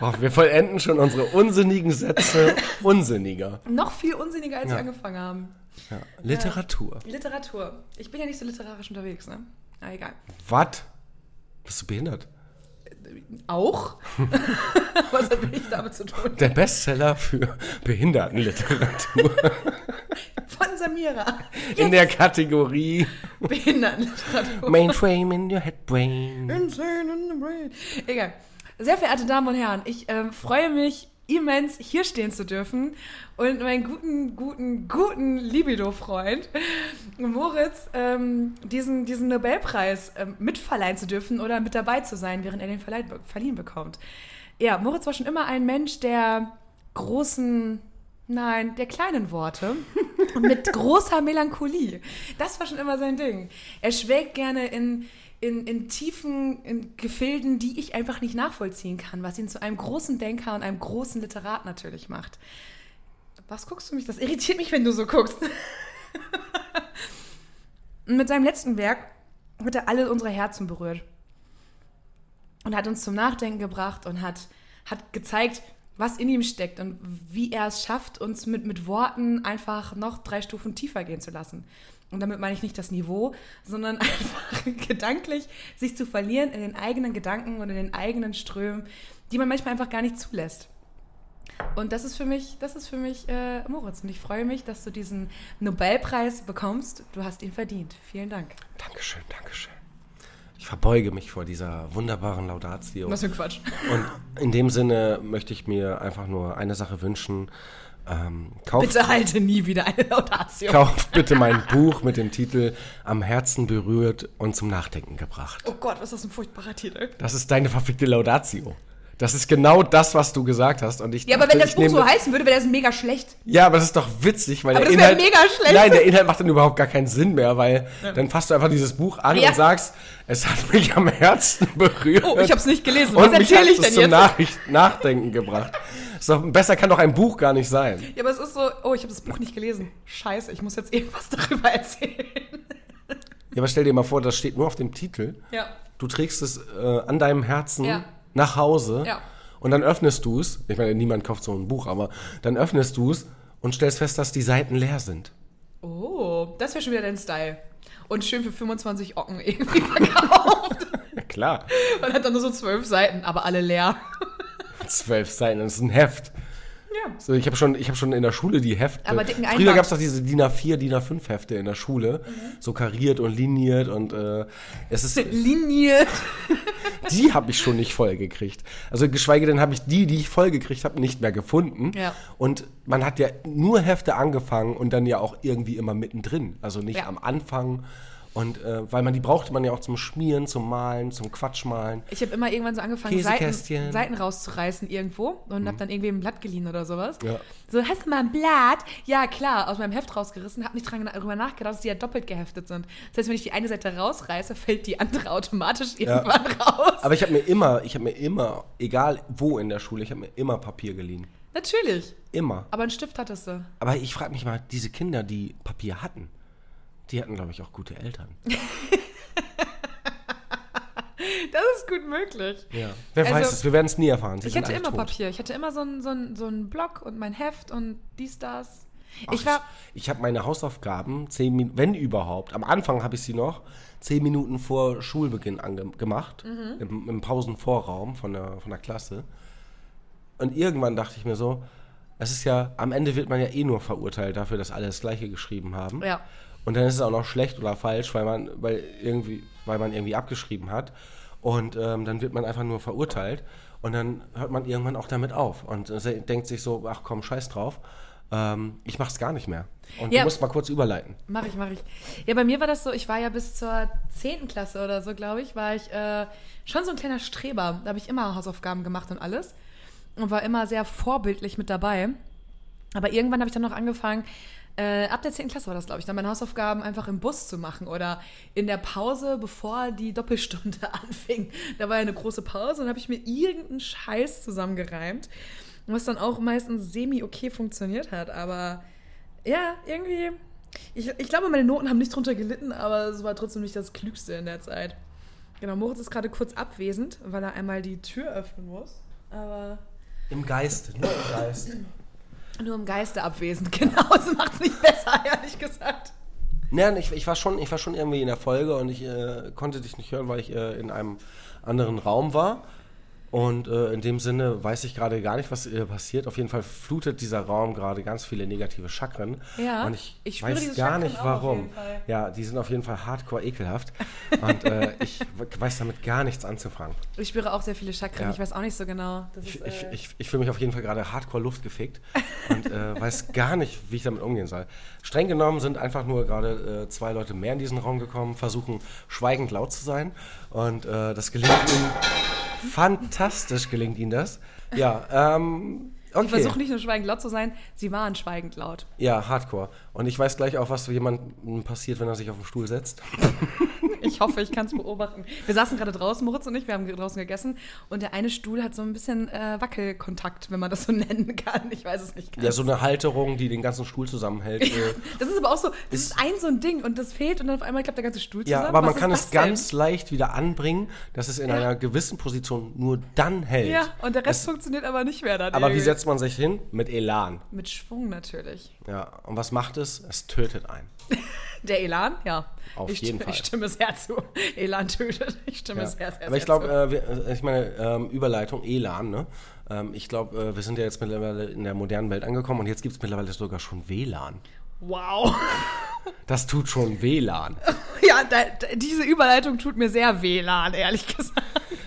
Speaker 2: Boah, wir vollenden schon unsere unsinnigen Sätze unsinniger.
Speaker 1: Noch viel unsinniger, als
Speaker 2: Ja.
Speaker 1: wir angefangen haben.
Speaker 2: Ja. Literatur.
Speaker 1: Literatur. Ich bin ja nicht so literarisch unterwegs, ne? Na, egal.
Speaker 2: Was? Bist du behindert?
Speaker 1: Auch? Was hat ich damit zu tun?
Speaker 2: Der Bestseller für Behindertenliteratur
Speaker 1: Von Samira.
Speaker 2: in der Kategorie
Speaker 1: Behindertenliteratur.
Speaker 2: Mainframe in your head brain.
Speaker 1: Insane in the brain. Egal. Sehr verehrte Damen und Herren, ich ähm, freue mich immens, hier stehen zu dürfen und meinen guten, guten, guten Libido-Freund Moritz ähm, diesen, diesen Nobelpreis ähm, mitverleihen zu dürfen oder mit dabei zu sein, während er den verleiht, verliehen bekommt. Ja, Moritz war schon immer ein Mensch der großen, nein, der kleinen Worte und mit großer Melancholie. Das war schon immer sein Ding. Er schwelgt gerne in, in, in tiefen in Gefilden, die ich einfach nicht nachvollziehen kann, was ihn zu einem großen Denker und einem großen Literat natürlich macht. Was guckst du mich? Das irritiert mich, wenn du so guckst. Und mit seinem letzten Werk hat er alle unsere Herzen berührt. Und hat uns zum Nachdenken gebracht und hat, hat gezeigt, was in ihm steckt und wie er es schafft, uns mit, mit Worten einfach noch drei Stufen tiefer gehen zu lassen. Und damit meine ich nicht das Niveau, sondern einfach gedanklich sich zu verlieren in den eigenen Gedanken und in den eigenen Strömen, die man manchmal einfach gar nicht zulässt. Und das ist für mich, das ist für mich äh, Moritz. Und ich freue mich, dass du diesen Nobelpreis bekommst. Du hast ihn verdient. Vielen Dank.
Speaker 2: Dankeschön, Dankeschön. Ich verbeuge mich vor dieser wunderbaren Laudatio.
Speaker 1: Was für ein Quatsch.
Speaker 2: Und in dem Sinne möchte ich mir einfach nur eine Sache wünschen. Ähm, kauft,
Speaker 1: Bitte halte nie wieder eine Laudatio.
Speaker 2: kauft bitte mein Buch mit dem Titel Am Herzen berührt und zum Nachdenken gebracht.
Speaker 1: Oh Gott, was ist das ein furchtbarer Titel.
Speaker 2: Das ist deine verfickte Laudatio. Das ist genau das, was du gesagt hast. Und ich
Speaker 1: Ja, aber
Speaker 2: dachte,
Speaker 1: wenn das Buch so heißen würde, wäre das mega schlecht.
Speaker 2: Ja, aber das ist doch witzig, weil
Speaker 1: Aber
Speaker 2: der
Speaker 1: das
Speaker 2: Inhalt.
Speaker 1: mega schlecht.
Speaker 2: Nein, der Inhalt macht dann überhaupt gar keinen Sinn mehr, weil dann fasst du einfach dieses Buch an
Speaker 1: Ja.
Speaker 2: und sagst, es hat mich am Herzen berührt.
Speaker 1: Oh, ich hab's nicht gelesen.
Speaker 2: Und
Speaker 1: Was erzähle
Speaker 2: hat
Speaker 1: ich
Speaker 2: es
Speaker 1: denn
Speaker 2: zum
Speaker 1: jetzt?
Speaker 2: Nachricht Nachdenken gebracht. Doch, besser kann doch ein Buch gar nicht sein.
Speaker 1: Ja, aber es ist so, oh, ich habe das Buch nicht gelesen. Scheiße, ich muss jetzt irgendwas darüber erzählen.
Speaker 2: Ja, aber stell dir mal vor, das steht nur auf dem Titel.
Speaker 1: Ja.
Speaker 2: Du trägst es äh, an deinem Herzen
Speaker 1: Ja.
Speaker 2: Nach Hause
Speaker 1: Ja.
Speaker 2: und dann öffnest du es. Ich meine, niemand kauft so ein Buch, aber dann öffnest du es und stellst fest, dass die Seiten leer sind.
Speaker 1: Oh, das wäre schon wieder dein Style. Und schön für 25 Ocken irgendwie verkauft.
Speaker 2: Ja, klar.
Speaker 1: Und hat dann nur so zwölf Seiten, aber alle leer.
Speaker 2: Zwölf Seiten, das ist ein Heft.
Speaker 1: Ja.
Speaker 2: So, ich habe schon, ich hab schon in der Schule die Hefte.
Speaker 1: Aber dicken
Speaker 2: Früher gab es doch diese DIN A4, DIN A5 Hefte in der Schule. So kariert und liniert und äh, es ist,
Speaker 1: Liniert.
Speaker 2: die habe ich schon nicht voll gekriegt. Also geschweige denn habe ich die, die ich voll gekriegt habe, nicht mehr gefunden.
Speaker 1: Ja.
Speaker 2: Und man hat ja nur Hefte angefangen und dann ja auch irgendwie immer mittendrin. Also nicht
Speaker 1: Ja.
Speaker 2: am Anfang. Und äh, weil man die brauchte man ja auch zum Schmieren, zum Malen, zum Quatschmalen.
Speaker 1: Ich habe immer irgendwann so angefangen, Seiten. Seiten rauszureißen irgendwo und habe dann irgendwie ein Blatt geliehen oder sowas.
Speaker 2: Ja.
Speaker 1: So, hast du mal ein Blatt? Ja, klar, aus meinem Heft rausgerissen, habe nicht dran, darüber nachgedacht, dass die ja doppelt geheftet sind. Das heißt, wenn ich die eine Seite rausreiße, fällt die andere automatisch irgendwann raus.
Speaker 2: Aber ich habe mir immer, ich habe mir immer, egal wo in der Schule, ich habe mir immer Papier geliehen.
Speaker 1: Natürlich.
Speaker 2: Immer.
Speaker 1: Aber einen Stift hattest du.
Speaker 2: Aber ich frage mich mal, diese Kinder, die Papier hatten, die hatten, glaube ich, auch gute Eltern.
Speaker 1: Das ist gut möglich.
Speaker 2: Ja. Wer
Speaker 1: Also,
Speaker 2: weiß es, wir werden es nie erfahren. Sie
Speaker 1: Ich hatte immer
Speaker 2: tot.
Speaker 1: Papier. Ich hatte immer so einen so einen- so einen Block und mein Heft und dies, das.
Speaker 2: Ach,
Speaker 1: ich war.
Speaker 2: ich habe meine Hausaufgaben, zehn Minuten, wenn überhaupt, am Anfang habe ich sie noch, zehn Minuten vor Schulbeginn gemacht,
Speaker 1: Mhm.
Speaker 2: im, im Pausenvorraum von der, von der Klasse. Und irgendwann dachte ich mir so, es ist ja, am Ende wird man ja eh nur verurteilt dafür, dass alle das Gleiche geschrieben haben.
Speaker 1: Ja.
Speaker 2: Und dann ist es auch noch schlecht oder falsch, weil man, weil irgendwie, weil man irgendwie abgeschrieben hat. Und ähm, dann wird man einfach nur verurteilt. Und dann hört man irgendwann auch damit auf und äh, denkt sich so, ach komm, scheiß drauf. Ähm, ich mach's gar nicht mehr. Und
Speaker 1: Ja.
Speaker 2: du musst mal kurz überleiten.
Speaker 1: Mach ich, mach ich. Ja, bei mir war das so, ich war ja bis zur 10. Klasse oder so, glaube ich, war ich äh, schon so ein kleiner Streber. Da habe ich immer Hausaufgaben gemacht und alles. Und war immer sehr vorbildlich mit dabei. Aber irgendwann habe ich dann noch angefangen, äh, ab der 10. Klasse war das, glaube ich, dann meine Hausaufgaben einfach im Bus zu machen oder in der Pause, bevor die Doppelstunde anfing. Da war ja eine große Pause und habe ich mir irgendeinen Scheiß zusammengereimt, was dann auch meistens semi-okay funktioniert hat. Aber ja, irgendwie. Ich, ich glaube, meine Noten haben nicht drunter gelitten, aber es war trotzdem nicht das Klügste in der Zeit. Genau, Moritz ist gerade kurz abwesend, weil er einmal die Tür öffnen muss. Aber
Speaker 2: Im Geiste, nur im Geiste.
Speaker 1: Nur im Geiste abwesend. Genau, das macht es nicht besser, ehrlich gesagt.
Speaker 2: Nein, ich, ich, war schon, ich war schon irgendwie in der Folge und ich äh, konnte dich nicht hören, weil ich äh, in einem anderen Raum war. Und äh, in dem Sinne weiß ich gerade gar nicht, was äh, passiert. Auf jeden Fall flutet dieser Raum gerade ganz viele negative Chakren.
Speaker 1: Ja,
Speaker 2: Und ich,
Speaker 1: ich
Speaker 2: weiß gar
Speaker 1: Chakren
Speaker 2: nicht warum. Ja, die sind auf jeden Fall hardcore ekelhaft. Und äh, ich weiß damit gar nichts anzufangen.
Speaker 1: Ich spüre auch sehr viele Chakren.
Speaker 2: Ja.
Speaker 1: Ich weiß auch nicht so genau.
Speaker 2: Ich,
Speaker 1: ist,
Speaker 2: ich,
Speaker 1: äh,
Speaker 2: ich, ich fühle mich auf jeden Fall gerade hardcore luftgefickt und äh, weiß gar nicht, wie ich damit umgehen soll. Streng genommen sind einfach nur gerade äh, zwei Leute mehr in diesen Raum gekommen, versuchen schweigend laut zu sein und das gelingt ihnen fantastisch, gelingt ihnen das. Ja, ähm,
Speaker 1: Ich
Speaker 2: okay.
Speaker 1: versuche nicht nur schweigend laut zu sein, sie waren schweigend laut.
Speaker 2: Ja, hardcore. Und ich weiß gleich auch, was jemandem passiert, wenn er sich auf den Stuhl setzt.
Speaker 1: Ich hoffe, ich kann es beobachten. Wir saßen gerade draußen, Moritz und ich, wir haben draußen gegessen und der eine Stuhl hat so ein bisschen äh, Wackelkontakt, wenn man das so nennen kann. Ich weiß es nicht ganz.
Speaker 2: Ja, so eine Halterung, die den ganzen Stuhl zusammenhält. äh,
Speaker 1: Das ist aber auch so, das ist ein so ein Ding und das fehlt und dann auf einmal klappt der ganze Stuhl zusammen.
Speaker 2: Ja, aber man
Speaker 1: Was
Speaker 2: kann
Speaker 1: ist
Speaker 2: es
Speaker 1: denn?
Speaker 2: ganz leicht wieder anbringen, dass es in
Speaker 1: Ja.
Speaker 2: einer gewissen Position nur dann hält.
Speaker 1: Ja, und der Rest
Speaker 2: Es-
Speaker 1: funktioniert aber nicht mehr dann.
Speaker 2: aber wie
Speaker 1: irgendwie.
Speaker 2: setzt man sich hin? Mit Elan.
Speaker 1: Mit Schwung natürlich.
Speaker 2: Ja, und was macht es? Es tötet einen.
Speaker 1: Der Elan, ja.
Speaker 2: Auf
Speaker 1: ich,
Speaker 2: jeden Fall.
Speaker 1: Ich stimme sehr zu. Elan tötet. Ich stimme
Speaker 2: Ja.
Speaker 1: sehr, sehr,
Speaker 2: aber ich
Speaker 1: sehr
Speaker 2: glaube, äh, äh, ich meine, ähm, Überleitung, Elan, ne? Ähm, ich glaube, äh, wir sind ja jetzt mittlerweile in der modernen Welt angekommen und jetzt gibt es mittlerweile sogar schon WLAN.
Speaker 1: Wow.
Speaker 2: Das tut schon WLAN.
Speaker 1: Ja, da, da, diese Überleitung tut mir sehr WLAN, ehrlich gesagt.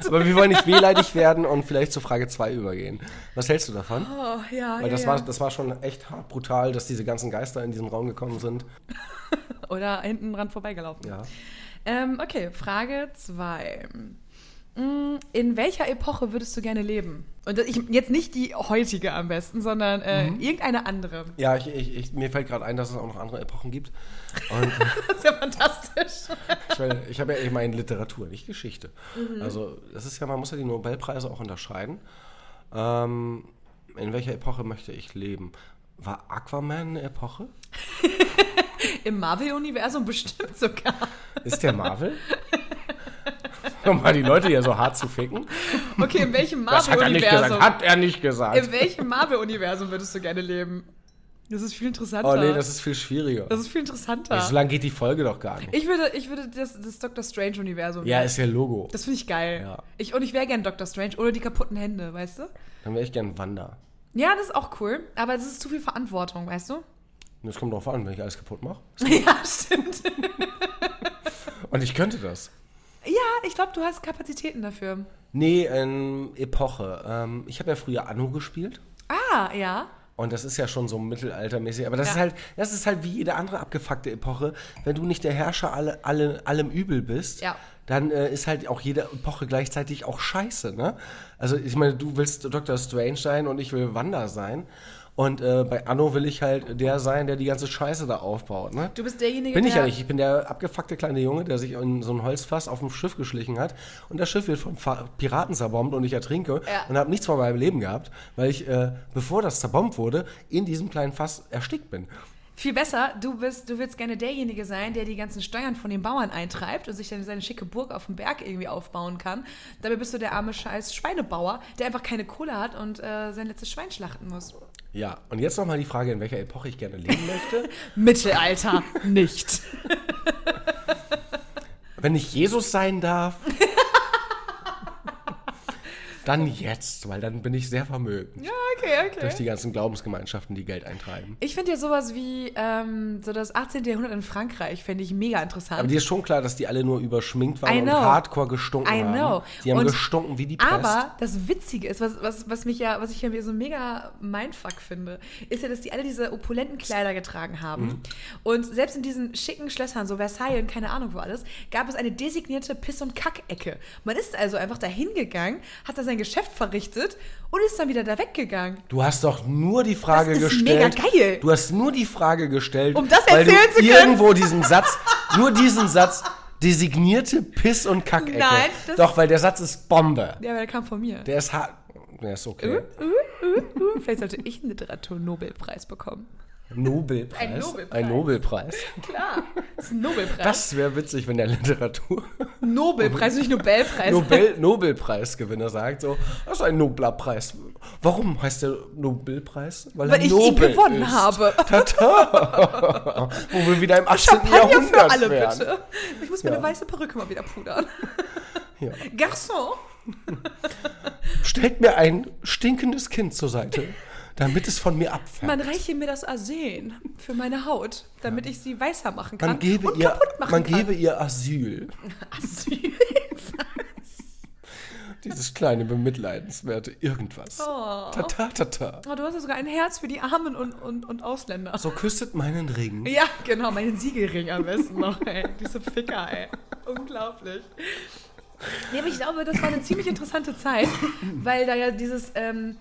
Speaker 2: Aber wir wollen nicht wehleidig werden und vielleicht zur Frage 2 übergehen. Was hältst du davon?
Speaker 1: Oh, ja,
Speaker 2: Weil das,
Speaker 1: ja.
Speaker 2: War, das war schon echt hart brutal, dass diese ganzen Geister in diesen Raum gekommen sind.
Speaker 1: Oder hinten dran vorbeigelaufen.
Speaker 2: Ja.
Speaker 1: Ähm, okay, Frage 2. In welcher Epoche würdest du gerne leben? Und ich, jetzt nicht die heutige am besten, sondern äh,
Speaker 2: Mhm.
Speaker 1: irgendeine andere.
Speaker 2: Ja, ich, ich, mir fällt gerade ein, dass es auch noch andere Epochen gibt.
Speaker 1: Das ist ja fantastisch.
Speaker 2: ich, meine, habe ja eben in Literatur, nicht Geschichte. Also das ist ja, man muss ja die Nobelpreise auch unterscheiden. Ähm, in welcher Epoche möchte ich leben? War Aquaman eine Epoche?
Speaker 1: Im Marvel-Universum bestimmt sogar.
Speaker 2: Ist der Marvel? um mal die Leute hier so hart zu ficken.
Speaker 1: Okay, in welchem
Speaker 2: Das hat.
Speaker 1: Marvel-Universum?
Speaker 2: Hat er nicht gesagt.
Speaker 1: In welchem Marvel-Universum würdest du gerne leben? Das ist viel interessanter.
Speaker 2: Oh nee, das ist viel schwieriger.
Speaker 1: Das ist viel interessanter.
Speaker 2: So lange geht die Folge doch gar nicht.
Speaker 1: Ich würde, ich würde das, das Doctor Strange-Universum.
Speaker 2: Ja, ist ja Logo.
Speaker 1: Das finde ich geil.
Speaker 2: Ja.
Speaker 1: Ich, und ich wäre gern Doctor Strange ohne die kaputten Hände, weißt du?
Speaker 2: Dann wäre ich gern Wanda.
Speaker 1: Ja, das ist auch cool. Aber das ist zu viel Verantwortung, weißt du?
Speaker 2: Das kommt drauf an, wenn ich alles kaputt mache.
Speaker 1: ja, stimmt.
Speaker 2: Und ich könnte das.
Speaker 1: Ja, ich glaube, du hast Kapazitäten dafür.
Speaker 2: Nee, ähm, Epoche. Ähm, ich habe ja früher Anno gespielt.
Speaker 1: Ah, ja.
Speaker 2: Und das ist ja schon so mittelaltermäßig. Aber das,
Speaker 1: Ja.
Speaker 2: ist halt, das ist halt wie jede andere abgefuckte Epoche. Wenn du nicht der Herrscher alle, alle, allem Übel bist,
Speaker 1: Ja.
Speaker 2: dann äh, ist halt auch jede Epoche gleichzeitig auch scheiße. Ne? Also ich meine, du willst Dr. Strange sein und ich will Wanda sein. Und äh, bei Anno will ich halt der sein, der die ganze Scheiße da aufbaut. Ne?
Speaker 1: Du bist derjenige,
Speaker 2: Bin ich
Speaker 1: der...
Speaker 2: ja nicht. Ich bin der abgefuckte kleine Junge, der sich in so ein Holzfass auf dem Schiff geschlichen hat. Und das Schiff wird von Fa Piraten zerbombt und ich ertrinke.
Speaker 1: Ja.
Speaker 2: Und habe nichts von meinem Leben gehabt, weil ich, äh, bevor das zerbombt wurde, in diesem kleinen Fass erstickt bin.
Speaker 1: Viel besser, du bist, du willst gerne derjenige sein, der die ganzen Steuern von den Bauern eintreibt und sich dann seine schicke Burg auf dem Berg irgendwie aufbauen kann. Dabei bist du der arme scheiß Schweinebauer, der einfach keine Kohle hat und äh, sein letztes Schwein schlachten muss.
Speaker 2: Ja, und jetzt nochmal die Frage, in welcher Epoche ich gerne leben möchte.
Speaker 1: Mittelalter nicht.
Speaker 2: Wenn ich Jesus sein darf, dann jetzt, weil dann bin ich sehr vermögend.
Speaker 1: Ja, okay, okay.
Speaker 2: Durch die ganzen Glaubensgemeinschaften, die Geld eintreiben.
Speaker 1: Ich finde ja sowas wie ähm, so das 18. Jahrhundert in Frankreich, finde ich mega interessant.
Speaker 2: Aber dir ist schon klar, dass die alle nur überschminkt waren und hardcore gestunken
Speaker 1: I
Speaker 2: haben.
Speaker 1: know.
Speaker 2: Die haben
Speaker 1: Und-
Speaker 2: gestunken wie die Pest.
Speaker 1: Aber das Witzige ist, was, was, was mich ja, was ich ja so mega Mindfuck finde, ist ja, dass die alle diese opulenten Kleider getragen haben.
Speaker 2: Mhm.
Speaker 1: Und selbst in diesen schicken Schlössern, so Versailles und keine Ahnung wo alles, gab es eine designierte Piss- und Kackecke. Man ist also einfach da hingegangen, hat da sein Geschäft verrichtet und ist dann wieder da weggegangen.
Speaker 2: Du hast doch nur die Frage
Speaker 1: Das ist
Speaker 2: gestellt.
Speaker 1: mega geil.
Speaker 2: Du hast nur die Frage gestellt,
Speaker 1: Um das
Speaker 2: weil du
Speaker 1: zu können.
Speaker 2: irgendwo diesen Satz, nur diesen Satz, designierte Piss- und Kackecke.
Speaker 1: Nein,
Speaker 2: Doch, weil der Satz ist Bombe.
Speaker 1: Ja, aber der kam von mir.
Speaker 2: Der ist hart. Der ist okay.
Speaker 1: Uh, uh, uh. Vielleicht sollte ich einen Literatur-Nobelpreis bekommen.
Speaker 2: Nobelpreis.
Speaker 1: Ein Nobelpreis.
Speaker 2: Ein Nobelpreis.
Speaker 1: Klar, das ist ein Nobelpreis.
Speaker 2: Das wäre witzig, wenn der Literatur.
Speaker 1: Nobelpreis, nicht Nobelpreis.
Speaker 2: Nobel Nobelpreisgewinner sagt so, das ist ein nobler Preis. Warum heißt der Nobelpreis?
Speaker 1: Weil
Speaker 2: er
Speaker 1: ich ihn
Speaker 2: nobel
Speaker 1: gewonnen
Speaker 2: ist.
Speaker 1: habe.
Speaker 2: Tata. Wo wir wieder im 18.
Speaker 1: Champagner
Speaker 2: Jahrhundert
Speaker 1: für alle,
Speaker 2: wären.
Speaker 1: bitte. Ich muss meine
Speaker 2: Ja.
Speaker 1: weiße Perücke mal wieder pudern.
Speaker 2: Ja.
Speaker 1: Garçon.
Speaker 2: Stellt mir ein stinkendes Kind zur Seite, damit es von mir abfällt.
Speaker 1: Man reiche mir das Arsen für meine Haut, damit ich sie weißer machen kann
Speaker 2: Man gebe,
Speaker 1: und
Speaker 2: ihr,
Speaker 1: kaputt machen
Speaker 2: man
Speaker 1: kann.
Speaker 2: gebe ihr Asyl.
Speaker 1: Asyl.
Speaker 2: Dieses kleine, bemitleidenswerte Irgendwas.
Speaker 1: Oh.
Speaker 2: Tata, tata.
Speaker 1: Oh, du hast ja sogar ein Herz für die Armen und, und, und Ausländer.
Speaker 2: So küsset meinen Ring.
Speaker 1: Ja, genau, meinen Siegelring am besten noch, ey. Diese Ficker, ey. Unglaublich. Nee, aber ich glaube, das war eine ziemlich interessante Zeit, weil da ja dieses, ähm,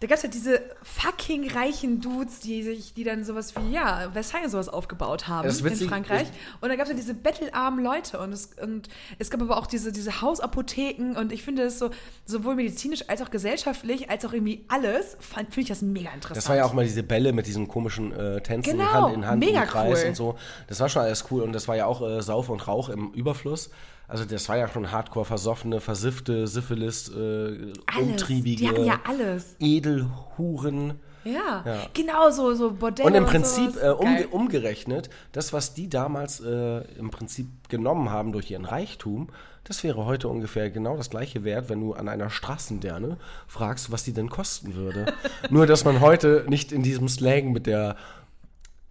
Speaker 1: da gab es ja diese fucking reichen Dudes, die sich, die dann sowas wie, ja, Versailles sowas aufgebaut haben
Speaker 2: ist
Speaker 1: in
Speaker 2: witzig,
Speaker 1: Frankreich.
Speaker 2: ich-
Speaker 1: Und da gab es ja diese bettelarmen Leute und es, und es gab aber auch diese, diese Hausapotheken und ich finde das so, sowohl medizinisch als auch gesellschaftlich, als auch irgendwie alles, finde ich das mega interessant.
Speaker 2: Das war ja auch mal diese Bälle mit diesen komischen äh, Tänzen
Speaker 1: Genau,
Speaker 2: Hand in Hand
Speaker 1: mega
Speaker 2: im Kreis
Speaker 1: cool.
Speaker 2: und so. Das war schon alles cool und das war ja auch äh, Sauf und Rauch im Überfluss. Also das war ja schon hardcore versoffene, versiffte, Syphilis, äh,
Speaker 1: alles.
Speaker 2: umtriebige,
Speaker 1: Die hatten ja alles.
Speaker 2: Edelhuren.
Speaker 1: Ja,
Speaker 2: Ja.
Speaker 1: genau so, so Bordelle
Speaker 2: Und im Prinzip
Speaker 1: sowas.
Speaker 2: äh, umge umgerechnet, das, was die damals äh, im Prinzip genommen haben durch ihren Reichtum, das wäre heute ungefähr genau das gleiche wert, wenn du an einer Straßenderne fragst, was die denn kosten würde. Nur, dass man heute nicht in diesem Slang mit der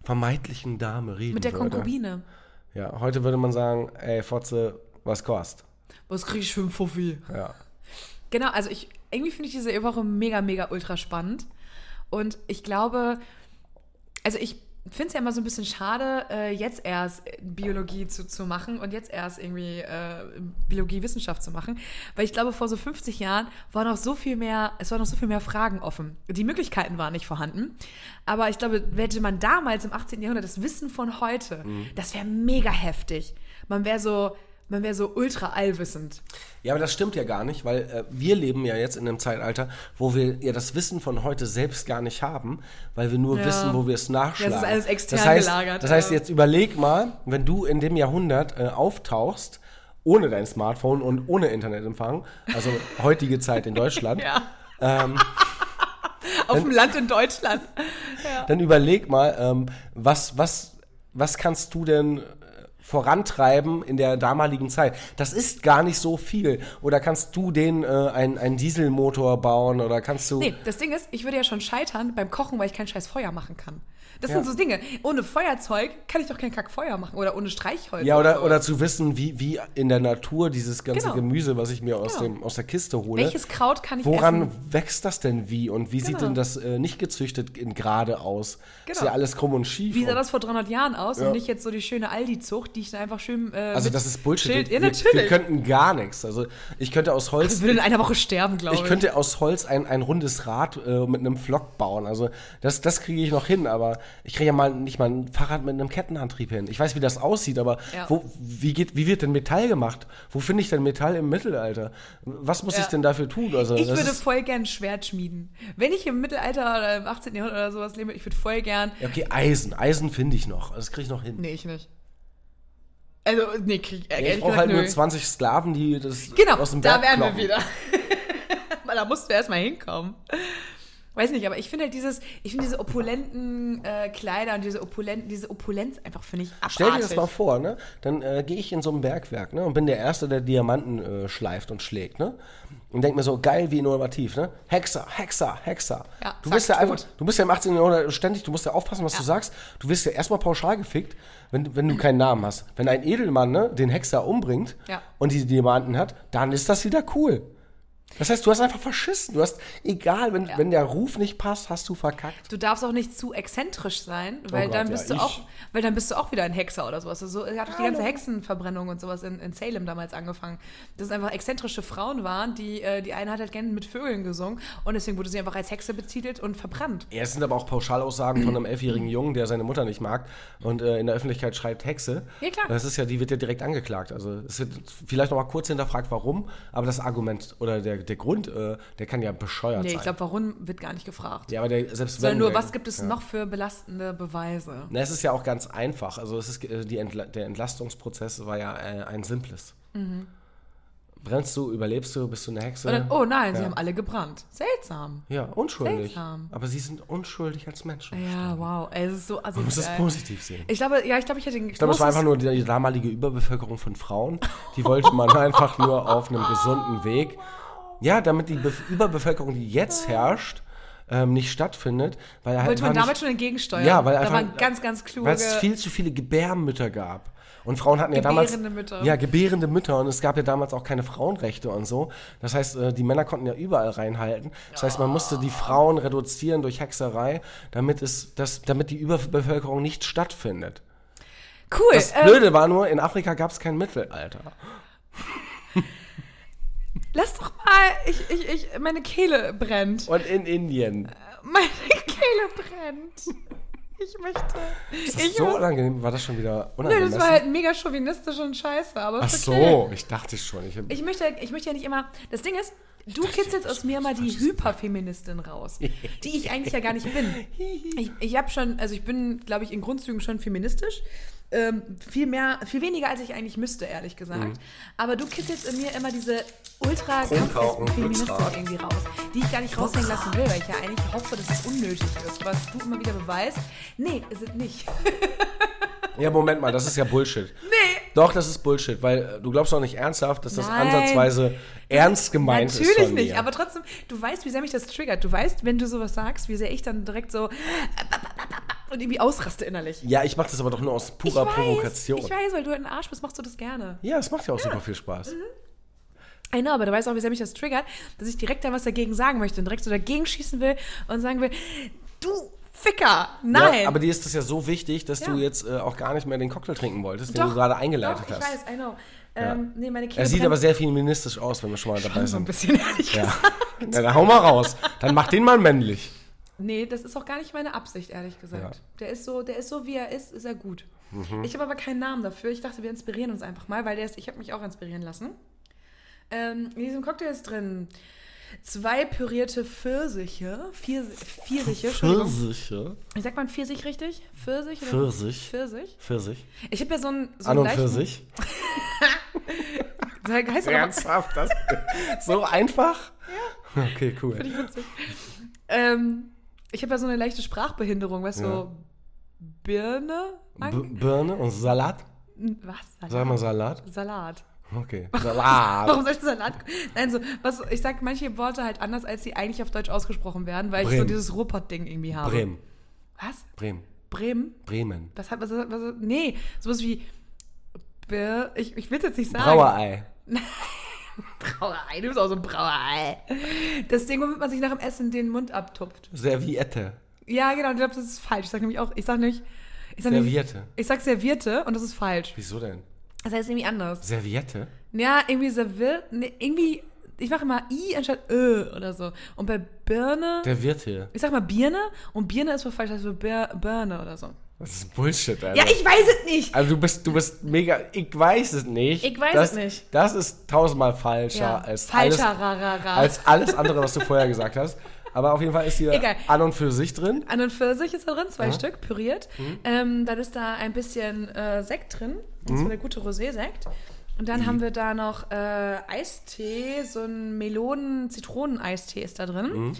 Speaker 2: vermeintlichen Dame reden
Speaker 1: Mit der
Speaker 2: würde.
Speaker 1: Konkubine.
Speaker 2: Ja, heute würde man sagen, ey, Fotze, was kostet?
Speaker 1: Was krieg ich für ein Fuffi?
Speaker 2: Ja.
Speaker 1: Genau, also ich, irgendwie finde ich diese Woche mega, mega ultra spannend. Und ich glaube, also ich finde es ja immer so ein bisschen schade, äh, jetzt erst Biologie zu, zu machen und jetzt erst irgendwie äh, Biologie-Wissenschaft zu machen. Weil ich glaube, vor so 50 Jahren war noch so viel mehr, es waren noch so viel mehr Fragen offen. Die Möglichkeiten waren nicht vorhanden. Aber ich glaube, hätte man damals im 18. Jahrhundert das Wissen von heute, das wäre mega heftig. Man wäre so, man wäre so ultra allwissend.
Speaker 2: Ja, aber das stimmt ja gar nicht, weil äh, wir leben ja jetzt in einem Zeitalter, wo wir ja das Wissen von heute selbst gar nicht haben, weil wir nur
Speaker 1: Ja.
Speaker 2: wissen, wo wir es nachschlagen.
Speaker 1: Ja, es ist alles extern
Speaker 2: das heißt,
Speaker 1: gelagert,
Speaker 2: Das heißt,
Speaker 1: ja.
Speaker 2: jetzt überleg mal, wenn du in dem Jahrhundert äh, auftauchst, ohne dein Smartphone und ohne Internetempfang, also heutige Zeit in Deutschland,
Speaker 1: Ja.
Speaker 2: ähm,
Speaker 1: Auf dem Land in Deutschland.
Speaker 2: dann überleg mal, ähm, was, was, was kannst du denn vorantreiben in der damaligen Zeit? Das ist gar nicht so viel. Oder kannst du den äh, einen, einen Dieselmotor bauen oder kannst du.
Speaker 1: Nee, das Ding ist, ich würde ja schon scheitern beim Kochen, weil ich kein scheiß Feuer machen kann. Das
Speaker 2: Ja.
Speaker 1: sind so Dinge. Ohne Feuerzeug kann ich doch kein Kackfeuer machen oder ohne Streichholz.
Speaker 2: Ja, oder,
Speaker 1: sowas.
Speaker 2: oder zu wissen, wie, wie in der Natur dieses ganze
Speaker 1: Genau.
Speaker 2: Gemüse, was ich mir aus,
Speaker 1: Genau.
Speaker 2: dem, aus der Kiste hole,
Speaker 1: Welches Kraut kann ich
Speaker 2: woran
Speaker 1: essen?
Speaker 2: wächst das denn wie und wie sieht
Speaker 1: Genau.
Speaker 2: denn das äh, nicht gezüchtet in gerade aus? Ist
Speaker 1: Genau.
Speaker 2: ja alles krumm und schief.
Speaker 1: Wie sah das vor 300 Jahren aus
Speaker 2: Ja.
Speaker 1: und nicht jetzt so die schöne Aldi-Zucht, die ich dann einfach schön. Äh,
Speaker 2: also das ist Bullshit.
Speaker 1: Schild.
Speaker 2: Wir,
Speaker 1: Ja,
Speaker 2: wir,
Speaker 1: natürlich.
Speaker 2: wir könnten gar nichts. Also ich könnte aus Holz
Speaker 1: das würde in einer Woche sterben, glaube ich.
Speaker 2: Ich könnte aus Holz ein, ein rundes Rad äh, mit einem Flock bauen. Also das, das kriege ich noch hin, aber ich kriege ja mal nicht mal ein Fahrrad mit einem Kettenantrieb hin. Ich weiß, wie das aussieht, aber
Speaker 1: Ja.
Speaker 2: wo, wie, geht, wie wird denn Metall gemacht? Wo finde ich denn Metall im Mittelalter? Was muss
Speaker 1: Ja.
Speaker 2: ich denn dafür tun? Also,
Speaker 1: ich würde voll gern Schwert schmieden. Wenn ich im Mittelalter oder im 18. Jahrhundert oder sowas lebe, ich würde voll gern.
Speaker 2: ja, okay, Eisen. Eisen finde ich noch. Das kriege ich noch hin.
Speaker 1: Nee, ich nicht. Also, nee, krieg, äh,
Speaker 2: Ja, ich brauche halt nur
Speaker 1: nö.
Speaker 2: 20 Sklaven, die das
Speaker 1: Genau,
Speaker 2: aus dem
Speaker 1: da
Speaker 2: Berg
Speaker 1: wären wir wieder. Weil da musst du erstmal hinkommen. Weiß nicht, aber ich finde halt dieses, ich finde diese opulenten äh, Kleider und diese opulenten, diese Opulenz einfach, finde ich abartig.
Speaker 2: Stell dir das mal vor, ne? Dann äh, gehe ich in so ein Bergwerk, ne? Und bin der Erste, der Diamanten äh, schleift und schlägt, ne? Und denk mir so, geil, wie innovativ, ne? Hexer, Hexer, Hexer.
Speaker 1: Ja,
Speaker 2: du bist ja
Speaker 1: tot.
Speaker 2: einfach, du bist ja im 18. Jahrhundert ständig, du musst ja aufpassen, was du sagst. Du wirst ja erstmal pauschal gefickt, wenn, wenn du keinen Namen hast. Wenn ein Edelmann, ne, den Hexer umbringt
Speaker 1: Ja.
Speaker 2: und die Diamanten hat, dann ist das wieder cool. Das heißt, du hast einfach verschissen. Du hast, egal, wenn,
Speaker 1: Ja.
Speaker 2: wenn der Ruf nicht passt, hast du verkackt.
Speaker 1: Du darfst auch nicht zu exzentrisch sein, weil
Speaker 2: Gott,
Speaker 1: dann
Speaker 2: ja,
Speaker 1: bist du
Speaker 2: ich.
Speaker 1: auch, weil dann bist du auch wieder ein Hexer oder sowas. So hat doch die ganze Hexenverbrennung und sowas in, in Salem damals angefangen. Dass es einfach exzentrische Frauen waren, die äh, die eine hat halt gerne mit Vögeln gesungen und deswegen wurde sie einfach als Hexe betitelt und verbrannt.
Speaker 2: Ja, es sind aber auch Pauschalaussagen von einem elfjährigen Jungen, der seine Mutter nicht mag und äh, in der Öffentlichkeit schreibt Hexe.
Speaker 1: Ja, klar.
Speaker 2: Das ist ja, die wird ja direkt angeklagt. Also es wird vielleicht noch mal kurz hinterfragt, warum, aber das Argument oder der, der Grund, äh, der kann ja bescheuert
Speaker 1: Nee,
Speaker 2: sein.
Speaker 1: ich glaube, warum wird gar nicht gefragt.
Speaker 2: ja, aber der, selbst
Speaker 1: Sondern
Speaker 2: wenn
Speaker 1: nur, was gibt es
Speaker 2: ja.
Speaker 1: noch für belastende Beweise?
Speaker 2: Na, es ist ja auch ganz einfach. Also es ist, äh, die Entla der Entlastungsprozess war ja äh, ein simples. Brennst du, überlebst du, bist du eine Hexe?
Speaker 1: Dann, oh nein, sie
Speaker 2: Ja.
Speaker 1: haben alle gebrannt. Seltsam.
Speaker 2: Ja, unschuldig.
Speaker 1: Seltsam.
Speaker 2: Aber sie sind unschuldig als Menschen.
Speaker 1: Ja, wow. Ey, es ist so
Speaker 2: Man muss das
Speaker 1: asozial.
Speaker 2: positiv sehen.
Speaker 1: Ich glaube, ja, ich glaube, ich hätte
Speaker 2: Ich glaube, es war einfach nur die damalige Überbevölkerung von Frauen. Die wollte man einfach nur auf einem gesunden Weg. Ja, damit die Be Überbevölkerung, die jetzt herrscht, ähm, nicht stattfindet, weil er halt
Speaker 1: Wollte man damals
Speaker 2: nicht,
Speaker 1: schon entgegensteuern.
Speaker 2: Ja, weil
Speaker 1: da
Speaker 2: einfach-
Speaker 1: waren ganz, ganz kluge.
Speaker 2: weil es viel zu viele Gebärmütter gab. Und Frauen hatten ja damals.
Speaker 1: Gebärende Mütter.
Speaker 2: Ja, gebärende Mütter. Und es gab ja damals auch keine Frauenrechte und so. Das heißt, äh, die Männer konnten ja überall reinhalten. Das heißt, man musste die Frauen reduzieren durch Hexerei, damit, es, das, damit die Überbevölkerung nicht stattfindet.
Speaker 1: cool.
Speaker 2: Das
Speaker 1: ähm,
Speaker 2: Blöde war nur, in Afrika gab es kein Mittelalter.
Speaker 1: lass doch mal. Ich, ich, ich, meine Kehle brennt.
Speaker 2: Und in Indien.
Speaker 1: Meine Kehle brennt. Ich möchte.
Speaker 2: Ist das
Speaker 1: ich
Speaker 2: so unangenehm? War das schon wieder
Speaker 1: Nö,
Speaker 2: unangenehm?
Speaker 1: das war halt mega chauvinistisch und scheiße, aber
Speaker 2: Ach
Speaker 1: ist okay.
Speaker 2: so, ich dachte schon. Ich,
Speaker 1: Ich möchte, ich möchte ja nicht immer. Das Ding ist, du kitzelst aus mir mal die Hyperfeministin raus, die ich eigentlich ja gar nicht bin. Ich, ich habe schon, also ich bin, glaube ich, in Grundzügen schon feministisch. Ähm, viel mehr, viel weniger als ich eigentlich müsste, ehrlich gesagt.
Speaker 2: Mhm.
Speaker 1: Aber du kitzelst in mir immer diese ultra Feministin irgendwie raus, die ich gar nicht raushängen lassen will, weil ich ja eigentlich hoffe, dass es unnötig ist, was du immer wieder beweist. Nee, ist es nicht.
Speaker 2: ja, Moment mal, das ist ja Bullshit.
Speaker 1: Nee.
Speaker 2: Doch, das ist Bullshit, weil äh, du glaubst doch nicht ernsthaft, dass das
Speaker 1: Nein.
Speaker 2: ansatzweise ernst gemeint
Speaker 1: Natürlich
Speaker 2: ist von
Speaker 1: nicht, aber trotzdem, du weißt, wie sehr mich das triggert. Du weißt, wenn du sowas sagst, wie sehr ich dann direkt so und irgendwie ausraste innerlich.
Speaker 2: ja, ich mache das aber doch nur aus purer
Speaker 1: ich weiß,
Speaker 2: Provokation.
Speaker 1: Ich weiß, weil du ein Arsch bist, machst du das gerne.
Speaker 2: Ja, es macht ja auch super viel Spaß.
Speaker 1: I know, aber du weißt auch, wie sehr mich das triggert, dass ich direkt da was dagegen sagen möchte und direkt so dagegen schießen will und sagen will, du Ficker, nein.
Speaker 2: Ja, aber dir ist das ja so wichtig, dass du
Speaker 1: Ja.
Speaker 2: jetzt äh, auch gar nicht mehr den Cocktail trinken wolltest, den
Speaker 1: Doch,
Speaker 2: du gerade eingeleitet
Speaker 1: Doch, ich
Speaker 2: hast.
Speaker 1: weiß, I know. Ähm, nee,
Speaker 2: Er sieht aber sehr feministisch aus, wenn wir schon mal dabei
Speaker 1: so ein
Speaker 2: sind.
Speaker 1: bisschen, ehrlich
Speaker 2: Ja.
Speaker 1: gesagt.
Speaker 2: ja, dann hau mal raus. Dann mach den mal männlich.
Speaker 1: Nee, das ist auch gar nicht meine Absicht, ehrlich gesagt.
Speaker 2: Ja. Mhm.
Speaker 1: Der ist so, der ist so, wie er ist, ist er gut. Ich habe aber keinen Namen dafür. Ich dachte, wir inspirieren uns einfach mal, weil der ist, ich habe mich auch inspirieren lassen. Ähm, in diesem Cocktail ist drin zwei pürierte Pfirsiche, vier, Pfirsiche.
Speaker 2: Pfirsiche.
Speaker 1: Ich sag mal Pfirsich richtig? Pfirsich? Oder
Speaker 2: Pfirsich.
Speaker 1: Pfirsich?
Speaker 2: Pfirsich.
Speaker 1: Ich habe ja so einen, so
Speaker 2: An und
Speaker 1: leichten-
Speaker 2: Pfirsich.
Speaker 1: Da heißt
Speaker 2: Ernsthaft? Das? So einfach? Ja. Okay, cool.
Speaker 1: Finde ich witzig. Ähm, ich habe ja so eine leichte Sprachbehinderung, weißt du,
Speaker 2: Ja.
Speaker 1: so Birne?
Speaker 2: Birne und Salat?
Speaker 1: Was? Salat?
Speaker 2: Sag mal Salat.
Speaker 1: Salat.
Speaker 2: Okay. Salat.
Speaker 1: Warum soll ich Salat? Nein, so, was, ich sag manche Worte halt anders, als sie eigentlich auf Deutsch ausgesprochen werden, weil ich so
Speaker 2: Bremen.
Speaker 1: dieses Ruhrpott-Ding irgendwie habe.
Speaker 2: Bremen.
Speaker 1: Was?
Speaker 2: Bremen.
Speaker 1: Bremen?
Speaker 2: Bremen.
Speaker 1: Was hat, was, was, was nee, sowas wie, ich, ich will es jetzt nicht sagen.
Speaker 2: Brauerei.
Speaker 1: Brauerei, du bist auch so ein Brauerei. Das Ding, womit man sich nach dem Essen den Mund abtupft.
Speaker 2: Serviette.
Speaker 1: Ja, genau, ich glaube, das ist falsch. Ich sag nämlich auch, ich sag nämlich, ich sag nämlich,
Speaker 2: Serviette.
Speaker 1: ich sag Servierte und das ist falsch.
Speaker 2: Wieso denn?
Speaker 1: Das heißt irgendwie anders.
Speaker 2: Serviette?
Speaker 1: Ja, irgendwie Serviert, nee, irgendwie, ich mache immer I anstatt Ö oder so. Und bei Birne,
Speaker 2: Der Wirt hier.
Speaker 1: ich sag mal Birne und Birne ist wohl falsch, das heißt Bir- Birne oder so.
Speaker 2: Das ist Bullshit, Alter.
Speaker 1: Ja, ich weiß es nicht.
Speaker 2: Also du bist, du bist mega, ich weiß es nicht.
Speaker 1: Ich weiß
Speaker 2: das,
Speaker 1: es nicht.
Speaker 2: Das ist tausendmal falscher
Speaker 1: Ja,
Speaker 2: als,
Speaker 1: falscher,
Speaker 2: alles,
Speaker 1: ra, ra, ra.
Speaker 2: als alles andere, was du vorher gesagt hast. Aber auf jeden Fall ist hier
Speaker 1: Egal.
Speaker 2: an und für sich drin.
Speaker 1: An und Pfirsich ist da drin, zwei
Speaker 2: Ja.
Speaker 1: Stück, püriert.
Speaker 2: Mhm.
Speaker 1: Ähm, dann ist da ein bisschen äh, Sekt drin. Das war der gute Rosé-Sekt. Und dann haben wir da noch äh, Eistee, so ein Melonen-Zitronen-Eistee ist da drin.
Speaker 2: Mhm.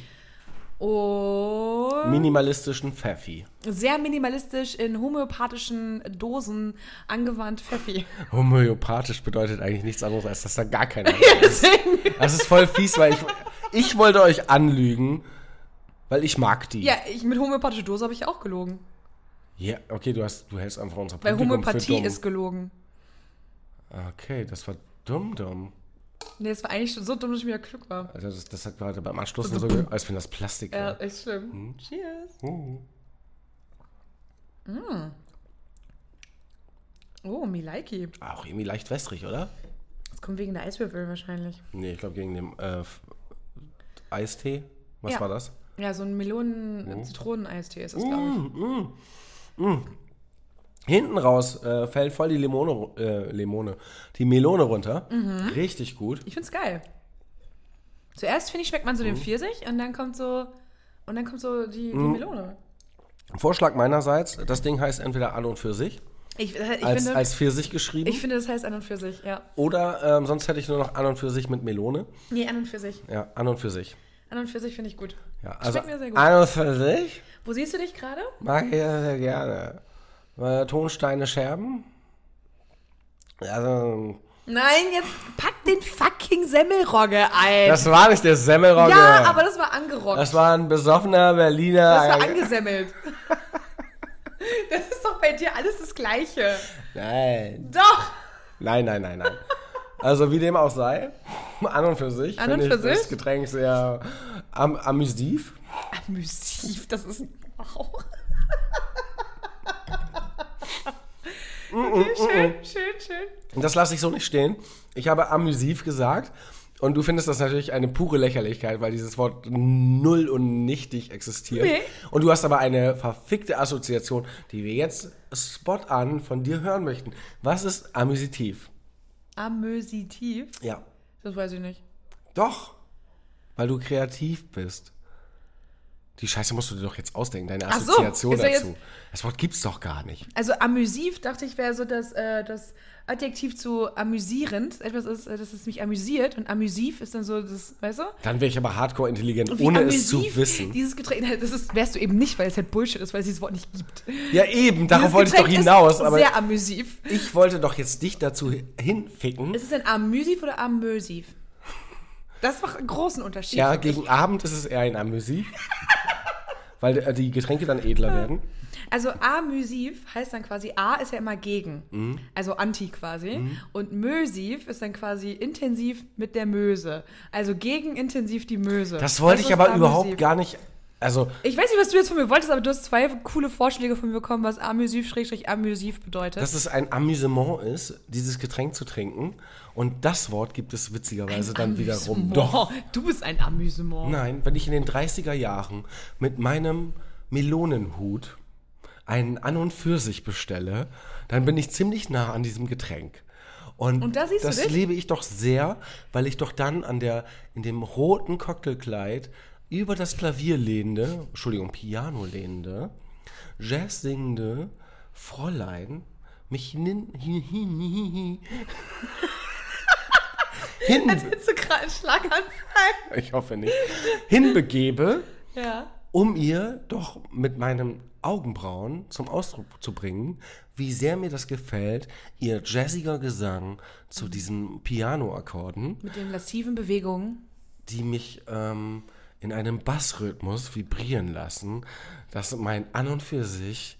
Speaker 1: Und
Speaker 2: Minimalistischen Pfeffi.
Speaker 1: sehr minimalistisch in homöopathischen Dosen angewandt Pfeffi.
Speaker 2: Homöopathisch bedeutet eigentlich nichts anderes, als dass da gar keiner ist. Das ist voll fies, weil ich, ich wollte euch anlügen, weil ich mag die.
Speaker 1: Ja, ich, mit homöopathischer Dose habe ich auch gelogen.
Speaker 2: Ja, okay, du, hast, du hältst einfach unser
Speaker 1: Weil
Speaker 2: Publikum für
Speaker 1: Homöopathie ist gelogen.
Speaker 2: Okay, das war dumm, dumm.
Speaker 1: Nee, das war eigentlich so dumm, dass ich wieder klug war.
Speaker 2: Also das, das hat gerade beim Anstoßen
Speaker 1: So
Speaker 2: so, ge- als wenn das Plastik
Speaker 1: Ja,
Speaker 2: wäre.
Speaker 1: echt schlimm. Cheers.
Speaker 2: Uh.
Speaker 1: Oh, Milaiki.
Speaker 2: Auch irgendwie leicht wässrig, oder?
Speaker 1: Das kommt wegen der Eiswürfel wahrscheinlich.
Speaker 2: Nee, ich glaube gegen den äh, Eistee. Was
Speaker 1: Ja.
Speaker 2: war das?
Speaker 1: Ja, so ein Melonen-Zitronen-Eistee ist das, glaube ich.
Speaker 2: Hinten raus äh, fällt voll die Limone, äh, Limone, die Melone runter.
Speaker 1: Mhm.
Speaker 2: Richtig gut.
Speaker 1: Ich find's geil. Zuerst, finde ich, schmeckt man so den
Speaker 2: Mhm.
Speaker 1: Pfirsich und dann kommt so, und dann kommt so die, die Melone.
Speaker 2: Vorschlag meinerseits, das Ding heißt entweder an und für sich
Speaker 1: Ich, äh, ich,
Speaker 2: als,
Speaker 1: finde,
Speaker 2: als Pfirsich geschrieben.
Speaker 1: ich finde, das heißt an und für sich, ja.
Speaker 2: Oder ähm, sonst hätte ich nur noch an und für sich mit Melone.
Speaker 1: Nee, an und für sich.
Speaker 2: Ja, an und für sich.
Speaker 1: An und für sich finde ich gut.
Speaker 2: Ja, also
Speaker 1: mir sehr gut.
Speaker 2: an und für sich
Speaker 1: Wo siehst du dich gerade?
Speaker 2: mag ich sehr gerne. Weil Tonsteine scherben. Also,
Speaker 1: Nein, jetzt pack den fucking Semmelrogge ein.
Speaker 2: das war nicht der Semmelrogge.
Speaker 1: ja, aber das war angerockt.
Speaker 2: das war ein besoffener Berliner.
Speaker 1: Das war angesemmelt. das ist doch bei dir alles das Gleiche.
Speaker 2: nein.
Speaker 1: Doch.
Speaker 2: Nein, nein, nein, nein. Also wie dem auch sei, an und für sich
Speaker 1: An und
Speaker 2: finde
Speaker 1: für
Speaker 2: ich das
Speaker 1: sich?
Speaker 2: Getränk sehr am amüsiv.
Speaker 1: Amüsiv, das ist. Wow. Okay, schön, schön, schön.
Speaker 2: Und das lasse ich so nicht stehen. Ich habe amüsiv gesagt. Und du findest das natürlich eine pure Lächerlichkeit, weil dieses Wort null und nichtig existiert.
Speaker 1: Nee.
Speaker 2: Und du hast aber eine verfickte Assoziation, die wir jetzt spot an von dir hören möchten. Was ist amüsitiv?
Speaker 1: Amüsitiv?
Speaker 2: Ja.
Speaker 1: Das weiß ich nicht.
Speaker 2: Doch. Weil du kreativ bist. Die Scheiße musst du dir doch jetzt ausdenken, deine
Speaker 1: so,
Speaker 2: Assoziation
Speaker 1: ja
Speaker 2: dazu. Das Wort gibt's doch gar nicht.
Speaker 1: Also amüsiv dachte ich wäre so das, äh, das Adjektiv zu amüsierend. Etwas ist, äh, dass es mich amüsiert und amüsiv ist dann so das, weißt du?
Speaker 2: Dann wäre ich aber hardcore intelligent, ohne es zu wissen.
Speaker 1: Dieses Getränk, das ist, wärst du eben nicht, weil es halt Bullshit ist, weil es dieses Wort nicht gibt.
Speaker 2: Ja, eben, darauf wollte ich doch hinaus.
Speaker 1: Ist
Speaker 2: Aber
Speaker 1: sehr amüsiv.
Speaker 2: ich wollte doch jetzt dich dazu hinficken.
Speaker 1: Ist es ein amüsiv oder amösiv? Das macht einen großen Unterschied.
Speaker 2: Ja, gegen Abend ist es eher ein Amüsiv. weil äh, die Getränke dann edler werden.
Speaker 1: Also amüsiv heißt dann quasi, A ist ja immer gegen,
Speaker 2: Mhm.
Speaker 1: also anti quasi. Und mösiv ist dann quasi intensiv mit der Möse. Also gegen intensiv die Möse.
Speaker 2: Das wollte ich
Speaker 1: ist
Speaker 2: aber
Speaker 1: amüsiv.
Speaker 2: überhaupt gar nicht. Also,
Speaker 1: Ich weiß nicht, was du jetzt von mir wolltest, aber du hast zwei coole Vorschläge von mir bekommen, was amüsiv-amüsiv bedeutet.
Speaker 2: dass es ein Amüsement ist, dieses Getränk zu trinken. Und das Wort gibt es witzigerweise dann wiederum.
Speaker 1: Amüsement.
Speaker 2: Doch.
Speaker 1: Du bist ein Amüsement.
Speaker 2: Nein, wenn ich in den 30er Jahren mit meinem Melonenhut einen An und für sich bestelle, dann bin ich ziemlich nah an diesem Getränk. Und,
Speaker 1: Und da
Speaker 2: das lebe ich doch sehr, weil ich doch dann an der, in dem roten Cocktailkleid über das Klavier lehnende, Entschuldigung, Piano lehnende, Jazz singende Fräulein mich hin, hin, hin, hin, hin,
Speaker 1: Willst du gerade einen Schlaganfall?
Speaker 2: ich hoffe nicht, hinbegebe,
Speaker 1: Ja.
Speaker 2: um ihr doch mit meinen Augenbrauen zum Ausdruck zu bringen, wie sehr mir das gefällt, ihr jazziger Gesang zu diesen Pianoakkorden,
Speaker 1: Mit den lassiven Bewegungen.
Speaker 2: die mich ähm, in einem Bassrhythmus vibrieren lassen, dass mein An und für sich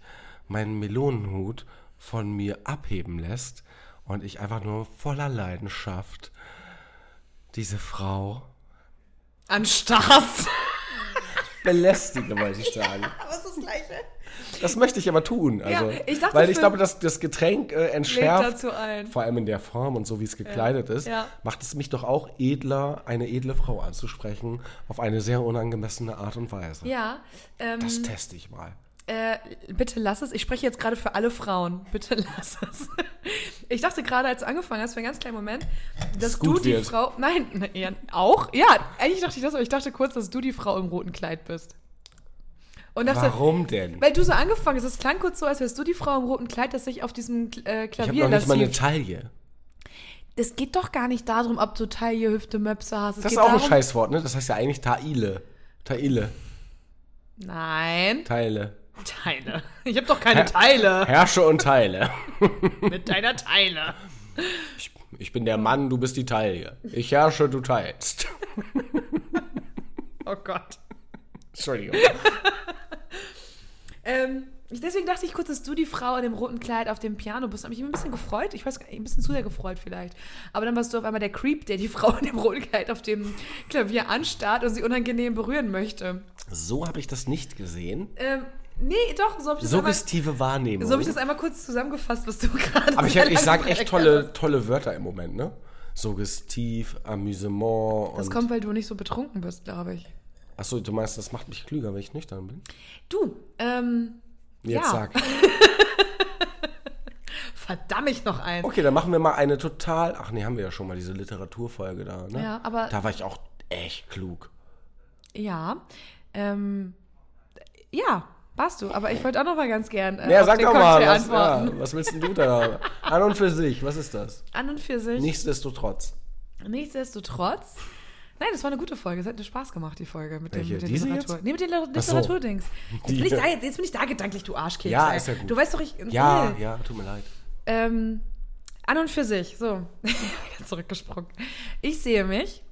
Speaker 2: meinen Melonenhut von mir abheben lässt und ich einfach nur voller Leidenschaft diese Frau
Speaker 1: Anstarrst.
Speaker 2: belästige, wollte ich sagen.
Speaker 1: Aber es ist das Gleiche.
Speaker 2: Das möchte ich aber tun. Also,
Speaker 1: Ja, ich dachte
Speaker 2: weil ich glaube, dass das Getränk äh, entschärft,
Speaker 1: dazu ein.
Speaker 2: vor allem in der Form und so wie es gekleidet ist,
Speaker 1: ja.
Speaker 2: macht es mich doch auch edler, eine edle Frau anzusprechen, auf eine sehr unangemessene Art und Weise.
Speaker 1: Ja. Ähm,
Speaker 2: Das teste ich mal.
Speaker 1: Äh, bitte lass es. Ich spreche jetzt gerade für alle Frauen. Bitte lass es. Ich dachte gerade, als du angefangen hast, für einen ganz kleinen Moment, dass
Speaker 2: es
Speaker 1: du die
Speaker 2: wird.
Speaker 1: Frau. Nein, ja, auch? Ja, eigentlich dachte ich das, aber ich dachte kurz, dass du die Frau im roten Kleid bist. Dachte,
Speaker 2: Warum denn?
Speaker 1: weil du so angefangen hast, es klang kurz so, als wärst du die Frau im roten Kleid, das sich auf diesem äh,
Speaker 2: Ich habe
Speaker 1: Klavier
Speaker 2: noch nicht mal eine
Speaker 1: lassiv-
Speaker 2: Taille.
Speaker 1: Es geht doch gar nicht darum, ob du Taille, Hüfte, Möpse hast. Es
Speaker 2: Das ist auch ein
Speaker 1: darum,
Speaker 2: Scheißwort, ne? Das heißt ja eigentlich Taile. Taile.
Speaker 1: Nein.
Speaker 2: Teile.
Speaker 1: Teile. Ich habe doch keine Teile
Speaker 2: Herrsche und Teile.
Speaker 1: mit deiner Teile.
Speaker 2: Ich, ich bin der Mann, du bist die Taille. Ich herrsche, du teilst.
Speaker 1: Oh Gott.
Speaker 2: Entschuldigung.
Speaker 1: Ähm, deswegen dachte ich kurz, dass du die Frau in dem roten Kleid auf dem Piano bist. Habe ich mich ein bisschen gefreut. Ich weiß gar nicht, ein bisschen zu sehr gefreut vielleicht. Aber dann warst du auf einmal der Creep, der die Frau in dem roten Kleid auf dem Klavier anstarrt und sie unangenehm berühren möchte.
Speaker 2: So habe ich das nicht gesehen.
Speaker 1: Ähm, nee, doch, so habe ich, das einmal-
Speaker 2: Suggestive Wahrnehmung.
Speaker 1: so hab ich das einmal kurz zusammengefasst, was du gerade
Speaker 2: Aber ich, ich sage echt tolle, tolle Wörter im Moment, ne? Suggestiv, Amüsement
Speaker 1: Das kommt, weil du nicht so betrunken bist, glaube ich.
Speaker 2: Achso, du meinst, das macht mich klüger, wenn ich nüchtern bin?
Speaker 1: Du, ähm,
Speaker 2: Jetzt
Speaker 1: Ja.
Speaker 2: sag.
Speaker 1: verdammt ich noch eins.
Speaker 2: Okay, dann machen wir mal eine total. Ach nee, haben wir ja schon mal diese Literaturfolge da, ne?
Speaker 1: Ja, aber
Speaker 2: Da war ich auch echt klug.
Speaker 1: ja, ähm, ja, warst du. Aber ich wollte auch noch mal ganz gern äh,
Speaker 2: Ja, sag
Speaker 1: den
Speaker 2: doch mal, was, ja, was willst denn du da? An und für sich, was ist das?
Speaker 1: An und für sich.
Speaker 2: Nichtsdestotrotz.
Speaker 1: Nichtsdestotrotz. Nein, das war eine gute Folge. Es hat mir Spaß gemacht, die Folge mit dem, mit
Speaker 2: Diese
Speaker 1: Literatur.
Speaker 2: jetzt?
Speaker 1: Nee, mit den Li-
Speaker 2: Ach so.
Speaker 1: Literaturdings. Jetzt, bin ich da, jetzt, jetzt bin ich da gedanklich, du Arschkeks.
Speaker 2: Ja,
Speaker 1: ey.
Speaker 2: ist ja gut.
Speaker 1: Du weißt doch, ich.
Speaker 2: Ja,
Speaker 1: Nee.
Speaker 2: ja, tut mir leid.
Speaker 1: Ähm, an und für sich. So. Zurückgesprungen. Ich sehe mich.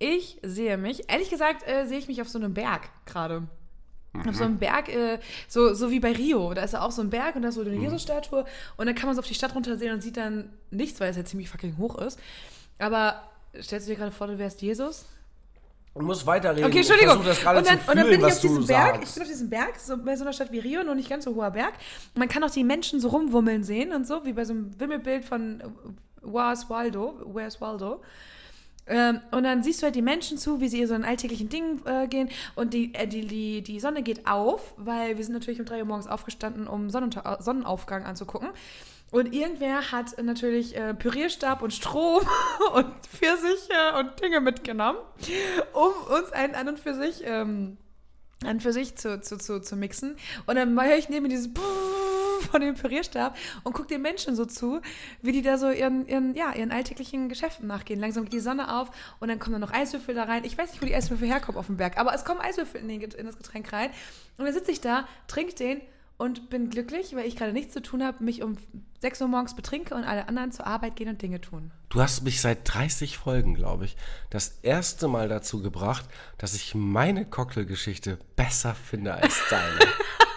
Speaker 1: Ich sehe mich. Ehrlich gesagt, äh, sehe ich mich auf so einem Berg gerade. Auf so einem Berg, äh, so, so wie bei Rio. Da ist ja auch so ein Berg und da ist so eine Jesus-Statue. Und dann kann man so auf die Stadt runtersehen und sieht dann nichts, weil es ja ziemlich fucking hoch ist. Aber stellst du dir gerade vor, du wärst Jesus?
Speaker 2: Du musst weiterreden.
Speaker 1: Okay, Entschuldigung.
Speaker 2: Ich das gerade
Speaker 1: und, dann,
Speaker 2: zu
Speaker 1: und dann
Speaker 2: fühlen,
Speaker 1: bin ich auf diesem Berg.
Speaker 2: sagst.
Speaker 1: Ich bin auf diesem Berg, so bei so einer Stadt wie Rio, noch nicht ganz so hoher Berg. Und man kann auch die Menschen so rumwummeln sehen und so, wie bei so einem Wimmelbild von Where's Waldo? Where's Waldo? Ähm, und dann siehst du halt die Menschen zu, wie sie ihr so in alltäglichen Dingen äh, gehen. Und die, äh, die, die, die Sonne geht auf, weil wir sind natürlich um 3 Uhr morgens aufgestanden, um Sonnenunter Sonnenaufgang anzugucken. Und irgendwer hat natürlich äh, Pürierstab und Strom und Pfirsiche und Dinge mitgenommen, um uns einen an und für sich, ähm, an für sich zu, zu, zu, zu mixen. Und dann höre ich neben mir dieses von dem Pürierstab und gucke den Menschen so zu, wie die da so ihren, ihren, ja, ihren alltäglichen Geschäften nachgehen. Langsam geht die Sonne auf und dann kommen da noch Eiswürfel da rein. Ich weiß nicht, wo die Eiswürfel herkommen auf dem Berg, aber es kommen Eiswürfel in, den, in das Getränk rein. Und dann sitze ich da, trinke den und bin glücklich, weil ich gerade nichts zu tun habe, mich um 6 Uhr morgens betrinke und alle anderen zur Arbeit gehen und Dinge tun.
Speaker 2: Du hast mich seit 30 Folgen, glaube ich, das erste Mal dazu gebracht, dass ich meine Cocktailgeschichte besser finde als deine.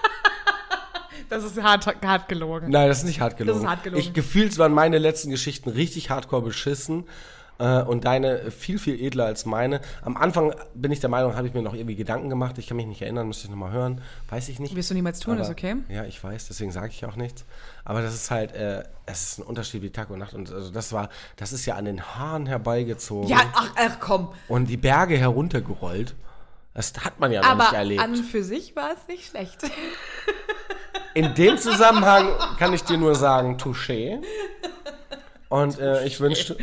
Speaker 1: Das ist hart, hart gelogen.
Speaker 2: Nein, das ist nicht hart gelogen.
Speaker 1: Das ist hart gelogen.
Speaker 2: Ich, gefühlt waren meine letzten Geschichten richtig hardcore beschissen. Äh, und deine viel, viel edler als meine. Am Anfang bin ich der Meinung, habe ich mir noch irgendwie Gedanken gemacht. Ich kann mich nicht erinnern, müsste ich nochmal hören. Weiß ich nicht.
Speaker 1: Wirst du niemals tun,
Speaker 2: Aber-
Speaker 1: ist okay?
Speaker 2: Ja, ich weiß, deswegen sage ich auch nichts. Aber das ist halt, äh, es ist ein Unterschied wie Tag und Nacht. Und also das war, das ist ja an den Haaren herbeigezogen
Speaker 1: Ja, ach, ach komm.
Speaker 2: und die Berge heruntergerollt. Das hat man ja noch
Speaker 1: Aber
Speaker 2: nicht erlebt.
Speaker 1: an und für sich war es nicht schlecht.
Speaker 2: In dem Zusammenhang kann ich dir nur sagen, touché. Und äh, ich wünschte.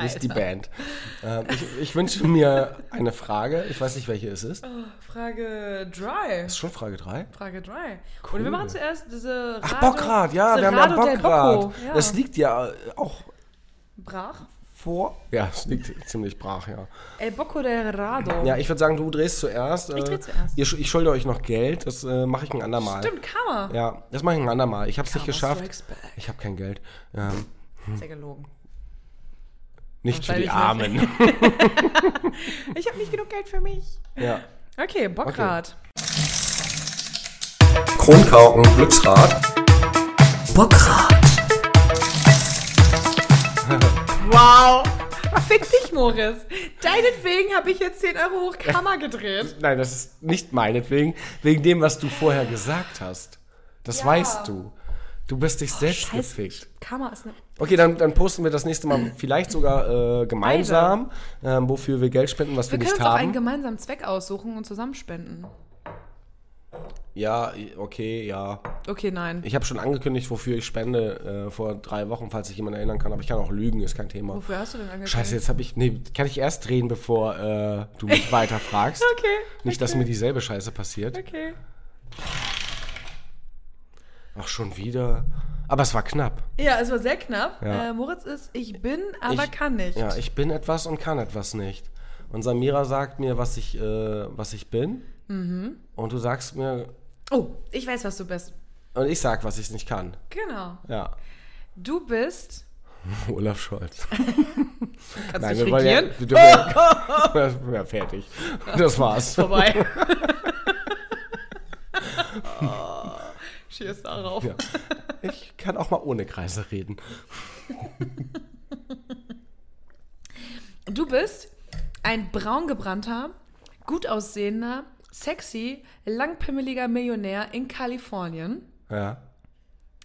Speaker 2: nicht die Band. Äh, ich, ich wünsche mir eine Frage. Ich weiß nicht, welche es ist.
Speaker 1: Frage dry.
Speaker 2: Ist schon Frage 3?
Speaker 1: Frage dry. Und wir machen zuerst diese
Speaker 2: Ach,
Speaker 1: Rado-
Speaker 2: Bockrad, ja, wir haben ja Bockrad.
Speaker 1: Ja.
Speaker 2: Das liegt ja äh, auch
Speaker 1: Brach.
Speaker 2: Vor. Ja, es liegt ziemlich brach, ja.
Speaker 1: El Bocco del Rado.
Speaker 2: Ja, ich würde sagen, du drehst zuerst.
Speaker 1: Ich dreh
Speaker 2: äh,
Speaker 1: zuerst.
Speaker 2: Ihr, ich schulde euch noch Geld. Das äh, mache ich ein andermal.
Speaker 1: Stimmt, kann man.
Speaker 2: Ja, das mache ich ein andermal. Ich habe es nicht
Speaker 1: Karma
Speaker 2: geschafft. Ich habe kein Geld. Ähm,
Speaker 1: Ist ja gelogen.
Speaker 2: nicht für die
Speaker 1: ich
Speaker 2: Armen.
Speaker 1: Ich habe nicht genug Geld für mich.
Speaker 2: ja.
Speaker 1: Okay, Bockrad.
Speaker 2: Kronkauken, Glücksrad.
Speaker 1: Bockrad. Wow. Fick dich, Moritz. Deinetwegen habe ich jetzt 10 Euro hoch Kammer gedreht.
Speaker 2: Nein, das ist nicht meinetwegen. Wegen dem, was du vorher gesagt hast. Das
Speaker 1: Ja.
Speaker 2: weißt du. Du bist dich selbst
Speaker 1: Scheiße.
Speaker 2: gefickt.
Speaker 1: Kammer ist eine.
Speaker 2: Okay, dann, dann posten wir das nächste Mal vielleicht sogar äh, gemeinsam, ähm, wofür wir Geld spenden, was wir,
Speaker 1: Wir können
Speaker 2: nicht
Speaker 1: uns auch einen
Speaker 2: haben.
Speaker 1: gemeinsamen Zweck aussuchen und zusammenspenden.
Speaker 2: Ja, okay, ja.
Speaker 1: Okay, nein.
Speaker 2: Ich habe schon angekündigt, wofür ich spende äh, vor drei Wochen, falls sich jemand erinnern kann. Aber ich kann auch lügen, ist kein Thema.
Speaker 1: Wofür hast du denn angekündigt?
Speaker 2: Scheiße, jetzt habe ich. Nee, kann ich erst drehen, bevor äh, du mich weiter fragst.
Speaker 1: Okay.
Speaker 2: Nicht, dass mir dieselbe Scheiße passiert.
Speaker 1: Okay.
Speaker 2: Ach, schon wieder. Aber es war knapp.
Speaker 1: Ja, es war sehr knapp.
Speaker 2: Ja.
Speaker 1: Äh, Moritz ist, ich bin, aber
Speaker 2: ich,
Speaker 1: kann nicht.
Speaker 2: Ja, ich bin etwas und kann etwas nicht. Und Samira sagt mir, was ich, äh, was ich bin.
Speaker 1: Mhm.
Speaker 2: Und du sagst mir.
Speaker 1: Oh, ich weiß, was du bist.
Speaker 2: Und ich sag, was ich nicht kann.
Speaker 1: Genau.
Speaker 2: Ja.
Speaker 1: Du bist.
Speaker 2: Olaf Scholz.
Speaker 1: Kannst
Speaker 2: Nein,
Speaker 1: du
Speaker 2: wir wollen ja, wir dürfen ja, fertig. Das war's.
Speaker 1: Vorbei. Cheers darauf.
Speaker 2: Ja. Ich kann auch mal ohne Kreise reden.
Speaker 1: Du bist ein braungebrannter, gut aussehender, sexy, langpimmeliger Millionär in Kalifornien,
Speaker 2: Ja.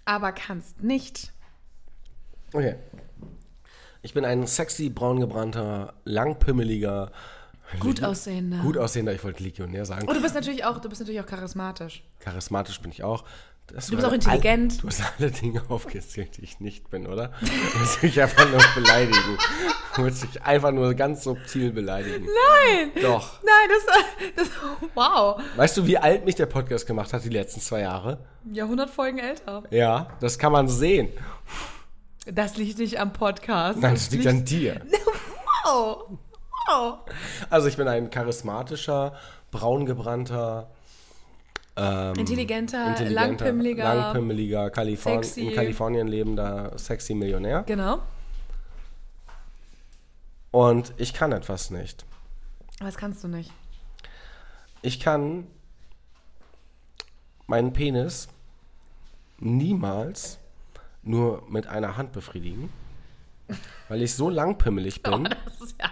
Speaker 1: aber kannst nicht.
Speaker 2: Okay. Ich bin ein sexy, braungebrannter, langpimmeliger,
Speaker 1: Gut aussehender.
Speaker 2: gut aussehender, ich wollte Legionär sagen.
Speaker 1: Und du bist natürlich auch, du bist natürlich auch charismatisch.
Speaker 2: Charismatisch bin ich auch. Das
Speaker 1: Du bist auch intelligent.
Speaker 2: All, du hast alle Dinge aufgezählt, die ich nicht bin, oder? Du willst mich einfach nur beleidigen. Du willst mich einfach nur ganz subtil beleidigen.
Speaker 1: Nein!
Speaker 2: Doch.
Speaker 1: Nein, das, das. Wow.
Speaker 2: Weißt du, wie alt mich der Podcast gemacht hat die letzten zwei Jahre?
Speaker 1: Jahrhundert Folgen älter.
Speaker 2: Ja, das kann man sehen.
Speaker 1: Das liegt nicht am Podcast.
Speaker 2: Nein, das liegt an dir.
Speaker 1: Wow. Wow.
Speaker 2: Also ich bin ein charismatischer, braungebrannter, ähm,
Speaker 1: Intelligenter, langpimmeliger,
Speaker 2: langpimmeliger Kaliforn
Speaker 1: sexy.
Speaker 2: in Kalifornien lebender sexy Millionär.
Speaker 1: Genau.
Speaker 2: Und ich kann etwas nicht.
Speaker 1: Was kannst du nicht?
Speaker 2: Ich kann meinen Penis niemals nur mit einer Hand befriedigen, weil ich so langpimmelig bin,
Speaker 1: Das ist ja.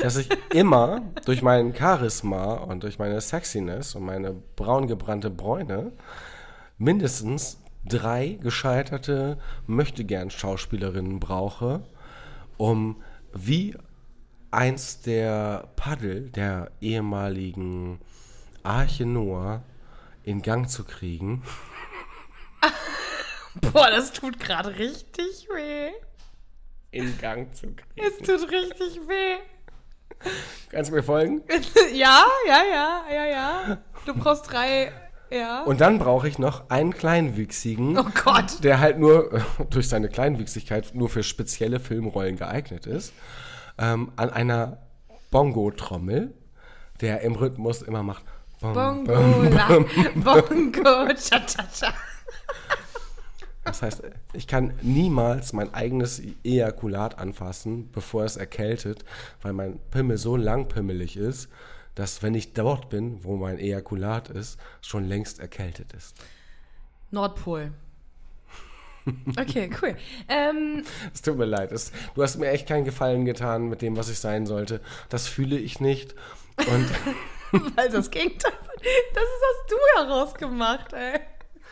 Speaker 2: Dass ich immer durch mein Charisma und durch meine Sexiness und meine braun gebrannte Bräune mindestens drei gescheiterte Möchtegern-Schauspielerinnen brauche, um wie eins der Paddel der ehemaligen Arche Noah in Gang zu kriegen.
Speaker 1: Boah, das tut gerade richtig weh.
Speaker 2: In Gang zu kriegen.
Speaker 1: Es tut richtig weh.
Speaker 2: Kannst du mir folgen?
Speaker 1: Ja, ja, ja, ja, ja. Du brauchst drei. Ja.
Speaker 2: Und dann brauche ich noch einen kleinwüchsigen.
Speaker 1: oh Gott.
Speaker 2: der halt nur durch seine Kleinwüchsigkeit nur für spezielle Filmrollen geeignet ist, ähm, an einer Bongo-Trommel, der im Rhythmus immer macht.
Speaker 1: Bongo,
Speaker 2: bom.
Speaker 1: Bongo, cha, cha, cha.
Speaker 2: Das heißt, ich kann niemals mein eigenes Ejakulat anfassen, bevor es erkältet, weil mein Pimmel so langpimmelig ist, dass wenn ich dort bin, wo mein Ejakulat ist, schon längst erkältet ist.
Speaker 1: Nordpol. Okay, cool. Ähm,
Speaker 2: Es tut mir leid. Es, du hast mir echt keinen Gefallen getan mit dem, was ich sein sollte. Das fühle ich nicht. Und
Speaker 1: weil das Gegenteil. Das ist, hast du herausgemacht, ey.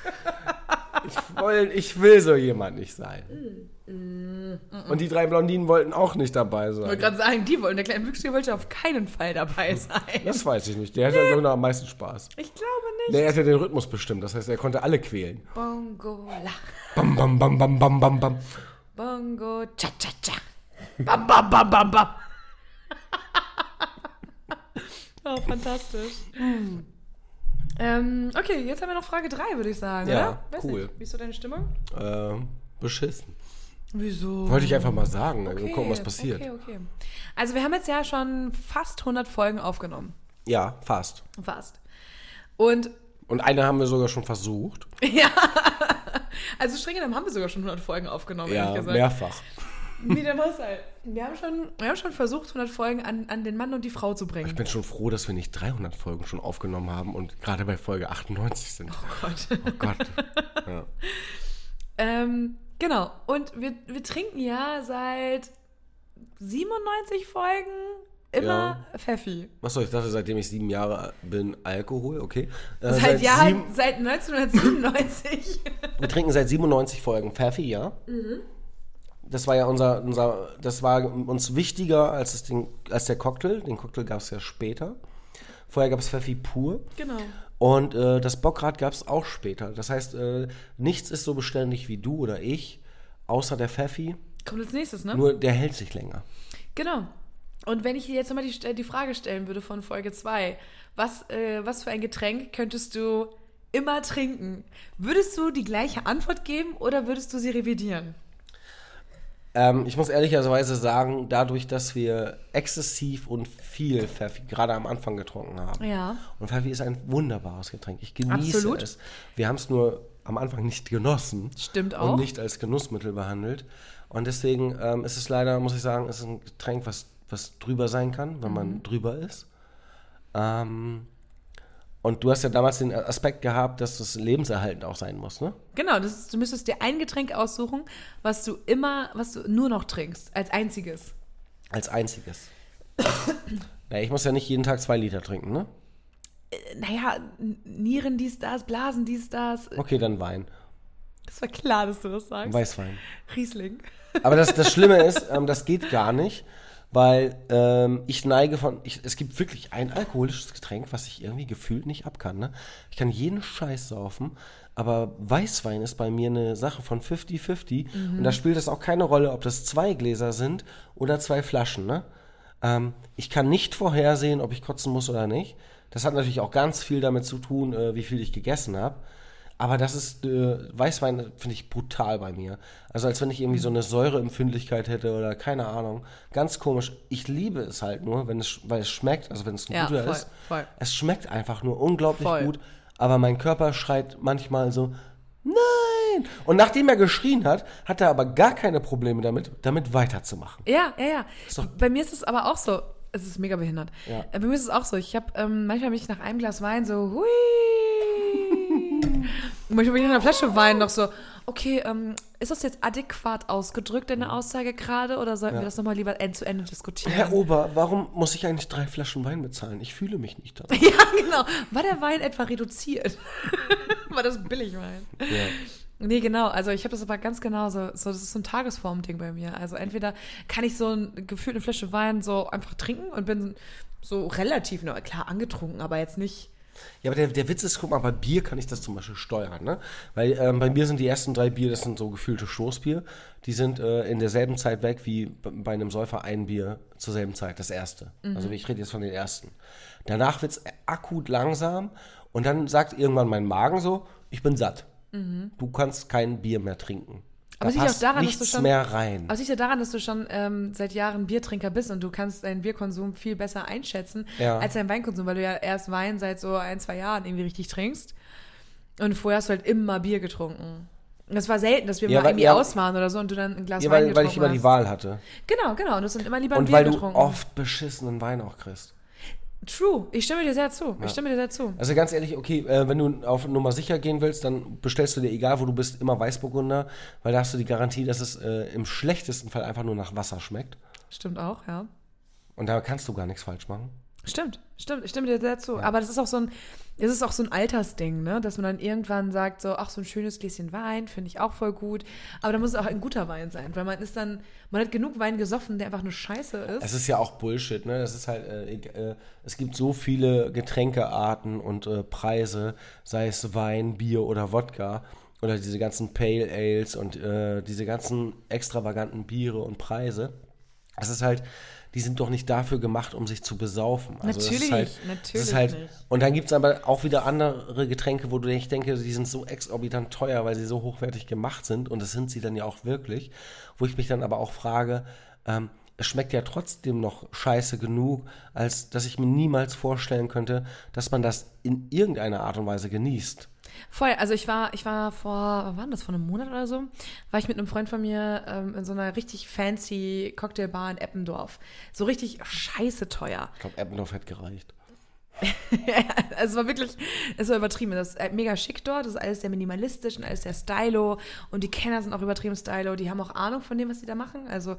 Speaker 2: ich, woll, ich will so jemand nicht sein. Und die drei Blondinen wollten auch nicht dabei
Speaker 1: Ich wollte
Speaker 2: sein.
Speaker 1: gerade sagen, die wollen. Der kleine Wüchsige wollte auf keinen Fall dabei sein.
Speaker 2: Das weiß ich nicht. Der hatte ja. noch am meisten Spaß.
Speaker 1: Ich glaube nicht.
Speaker 2: Der hat ja den Rhythmus bestimmt. Das heißt, er konnte alle quälen.
Speaker 1: Bongo, la.
Speaker 2: Bam, bam, bam, bam, bam, bam, bam.
Speaker 1: Bongo, cha, cha, cha. Bam, bam, bam, bam, bam. oh, fantastisch. Ähm, okay, jetzt haben wir noch Frage 3, würde ich sagen,
Speaker 2: Ja,
Speaker 1: oder? Weiß
Speaker 2: cool.
Speaker 1: Nicht. Wie ist so deine Stimmung?
Speaker 2: Ähm, beschissen.
Speaker 1: Wieso?
Speaker 2: Wollte ich einfach mal sagen.
Speaker 1: okay,
Speaker 2: gucken, was passiert.
Speaker 1: Okay, okay. Also wir haben jetzt ja schon fast 100 Folgen aufgenommen.
Speaker 2: Ja, fast.
Speaker 1: Fast. Und
Speaker 2: Und eine haben wir sogar schon versucht.
Speaker 1: ja, also streng genommen haben wir sogar schon 100 Folgen aufgenommen,
Speaker 2: Ja,
Speaker 1: ehrlich gesagt.
Speaker 2: mehrfach.
Speaker 1: Wie der muss halt. Wir haben schon, wir haben schon versucht, 100 Folgen an, an den Mann und die Frau zu bringen.
Speaker 2: Ich bin schon froh, dass wir nicht 300 Folgen schon aufgenommen haben und gerade bei Folge 98 sind.
Speaker 1: Oh Gott.
Speaker 2: Oh Gott. Ja.
Speaker 1: Ähm, genau. Und wir, wir trinken ja seit 97 Folgen immer Pfeffi.
Speaker 2: Achso, ich dachte, seitdem ich sieben Jahre bin, Alkohol, okay. Äh,
Speaker 1: Seit, Jahr,
Speaker 2: sieben-
Speaker 1: seit 1997.
Speaker 2: wir trinken seit 97 Folgen Pfeffi, ja.
Speaker 1: Mhm.
Speaker 2: Das war ja unser, unser, das war uns wichtiger als, das Ding, als der Cocktail. Den Cocktail gab es ja später. Vorher gab es Pfeffi pur.
Speaker 1: genau.
Speaker 2: Und äh, das Bockrad gab es auch später. Das heißt, äh, nichts ist so beständig wie du oder ich, außer der Pfeffi.
Speaker 1: Kommt als nächstes, ne?
Speaker 2: Nur der hält sich länger.
Speaker 1: Genau. Und wenn ich dir jetzt nochmal die, die Frage stellen würde von Folge 2, was, äh, was für ein Getränk könntest du immer trinken? Würdest du die gleiche Antwort geben oder würdest du sie revidieren?
Speaker 2: Ähm, ich muss ehrlicherweise sagen, dadurch, dass wir exzessiv und viel Pfeffi gerade am Anfang getrunken haben.
Speaker 1: Ja.
Speaker 2: Und Pfeffi ist ein wunderbares Getränk. Ich genieße
Speaker 1: Absolut.
Speaker 2: es. Wir haben es nur am Anfang nicht genossen.
Speaker 1: Stimmt auch.
Speaker 2: Und nicht als Genussmittel behandelt. Und deswegen ähm, ist es leider, muss ich sagen, ist ein Getränk, was, was drüber sein kann, wenn
Speaker 1: Mhm.
Speaker 2: man drüber ist. Ähm, und du hast ja damals den Aspekt gehabt, dass das lebenserhaltend auch sein muss, ne?
Speaker 1: Genau, ist, du müsstest dir ein Getränk aussuchen, was du immer, was du nur noch trinkst, als einziges.
Speaker 2: Als einziges. ja, ich muss ja nicht jeden Tag zwei Liter trinken, ne?
Speaker 1: Äh, Naja, Nieren dies, das, Blasen dies, das.
Speaker 2: Okay, dann Wein.
Speaker 1: Das war klar, dass du das sagst.
Speaker 2: Weißwein.
Speaker 1: Riesling.
Speaker 2: Aber das, das Schlimme ist, ähm, das geht gar nicht, weil ähm, ich neige von, ich, es gibt wirklich ein alkoholisches Getränk, was ich irgendwie gefühlt nicht ab kann. Ne? Ich kann jeden Scheiß saufen, aber Weißwein ist bei mir eine Sache von 50-50 und da spielt es auch keine Rolle, ob das zwei Gläser sind oder zwei Flaschen. Ne? Ähm, ich kann nicht vorhersehen, ob ich kotzen muss oder nicht. Das hat natürlich auch ganz viel damit zu tun, äh, wie viel ich gegessen habe. Aber das ist, äh, Weißwein finde ich brutal bei mir. Also als wenn ich irgendwie so eine Säureempfindlichkeit hätte oder keine Ahnung. Ganz komisch. Ich liebe es halt nur, wenn es, weil es schmeckt, also wenn es ein
Speaker 1: Ja,
Speaker 2: guter
Speaker 1: voll,
Speaker 2: ist.
Speaker 1: voll.
Speaker 2: Es schmeckt einfach nur unglaublich
Speaker 1: Voll.
Speaker 2: gut. Aber mein Körper schreit manchmal so, nein! Und nachdem er geschrien hat, hat er aber gar keine Probleme damit, damit weiterzumachen.
Speaker 1: Ja, ja, ja.
Speaker 2: doch-
Speaker 1: Bei mir ist es aber auch so. Es ist mega behindert.
Speaker 2: Ja.
Speaker 1: Äh, Bei mir ist es auch so. Ich habe ähm, manchmal mich nach einem Glas Wein so hui. Und manchmal bin ich nach einer Flasche Wein noch so, okay, ähm, ist das jetzt adäquat ausgedrückt, deine Aussage gerade, oder sollten wir das nochmal lieber end zu Ende diskutieren?
Speaker 2: Herr Ober, warum muss ich eigentlich drei Flaschen Wein bezahlen? Ich fühle mich nicht danach.
Speaker 1: ja, genau. War der Wein etwa reduziert? War das Billigwein?
Speaker 2: Ja.
Speaker 1: Nee, genau. Also ich habe das aber ganz genau so, so. Das ist so ein Tagesform-Ding bei mir. Also entweder kann ich so ein, gefühlt eine Flasche Wein so einfach trinken und bin so relativ, na, klar, angetrunken, aber jetzt nicht.
Speaker 2: Ja, aber der, der Witz ist, guck mal, bei Bier kann ich das zum Beispiel steuern, ne? Weil ähm, bei mir sind die ersten drei Bier, das sind so gefühlte Stoßbier, die sind äh, in derselben Zeit weg wie bei einem Säufer ein Bier zur selben Zeit, das erste. Also ich rede jetzt von den ersten. Danach wird es akut langsam und dann sagt irgendwann mein Magen so, ich bin satt. Du kannst kein Bier mehr trinken.
Speaker 1: Aber liegt auch daran,
Speaker 2: nichts
Speaker 1: du schon-
Speaker 2: mehr rein.
Speaker 1: Aber liegt ja daran, dass du schon ähm, seit Jahren Biertrinker bist und du kannst deinen Bierkonsum viel besser einschätzen
Speaker 2: Ja.
Speaker 1: als deinen Weinkonsum, weil du ja erst Wein seit so ein, zwei Jahren irgendwie richtig trinkst. Und vorher hast du halt immer Bier getrunken. Und Das war selten, dass wir
Speaker 2: Ja,
Speaker 1: mal
Speaker 2: weil-
Speaker 1: irgendwie
Speaker 2: ja.
Speaker 1: aus waren oder so und du dann ein Glas
Speaker 2: ja,
Speaker 1: Wein
Speaker 2: weil, weil
Speaker 1: getrunken
Speaker 2: ich immer
Speaker 1: hast.
Speaker 2: die Wahl hatte.
Speaker 1: Genau, genau. Und du hast dann immer lieber ein
Speaker 2: Und
Speaker 1: Bier
Speaker 2: weil du
Speaker 1: getrunken.
Speaker 2: oft beschissenen Wein auch kriegst.
Speaker 1: True. Ich stimme dir sehr zu. Ich stimme dir sehr zu.
Speaker 2: Also ganz ehrlich, okay, äh, wenn du auf Nummer sicher gehen willst, dann bestellst du dir, egal wo du bist, immer Weißburgunder, weil da hast du die Garantie, dass es äh, im schlechtesten Fall einfach nur nach Wasser schmeckt.
Speaker 1: Stimmt auch, ja.
Speaker 2: Und da kannst du gar nichts falsch machen.
Speaker 1: Stimmt, stimmt, ich stimme dir sehr zu. Aber das ist auch so ein, das ist auch so ein Altersding, ne? Dass man dann irgendwann sagt, so, ach, so ein schönes Gläschen Wein finde ich auch voll gut. Aber da muss es auch ein guter Wein sein, weil man ist dann, man hat genug Wein gesoffen, der einfach nur scheiße ist.
Speaker 2: Es ist ja auch Bullshit, ne? Das ist halt, äh, äh, es gibt so viele Getränkearten und äh, Preise, sei es Wein, Bier oder Wodka oder diese ganzen Pale Ales und äh, diese ganzen extravaganten Biere und Preise. Es ist halt, die sind doch nicht dafür gemacht, um sich zu besaufen. Also
Speaker 1: Natürlich
Speaker 2: ist halt,
Speaker 1: natürlich
Speaker 2: halt. Und dann gibt es aber auch wieder andere Getränke, wo du ich denke, die sind so exorbitant teuer, weil sie so hochwertig gemacht sind. Und das sind sie dann ja auch wirklich. Wo ich mich dann aber auch frage, ähm, es schmeckt ja trotzdem noch scheiße genug, als dass ich mir niemals vorstellen könnte, dass man das in irgendeiner Art und Weise genießt.
Speaker 1: Voll, also ich war, ich war vor, wann war das, vor einem Monat oder so, war ich mit einem Freund von mir ähm, in so einer richtig fancy Cocktailbar in Eppendorf. So richtig scheiße teuer.
Speaker 2: Ich glaube, Eppendorf hätte gereicht.
Speaker 1: Es war wirklich, es war übertrieben. Das ist mega schick dort, das ist alles sehr minimalistisch und alles sehr stylo. Und die Kenner sind auch übertrieben stylo, die haben auch Ahnung von dem, was sie da machen. Also,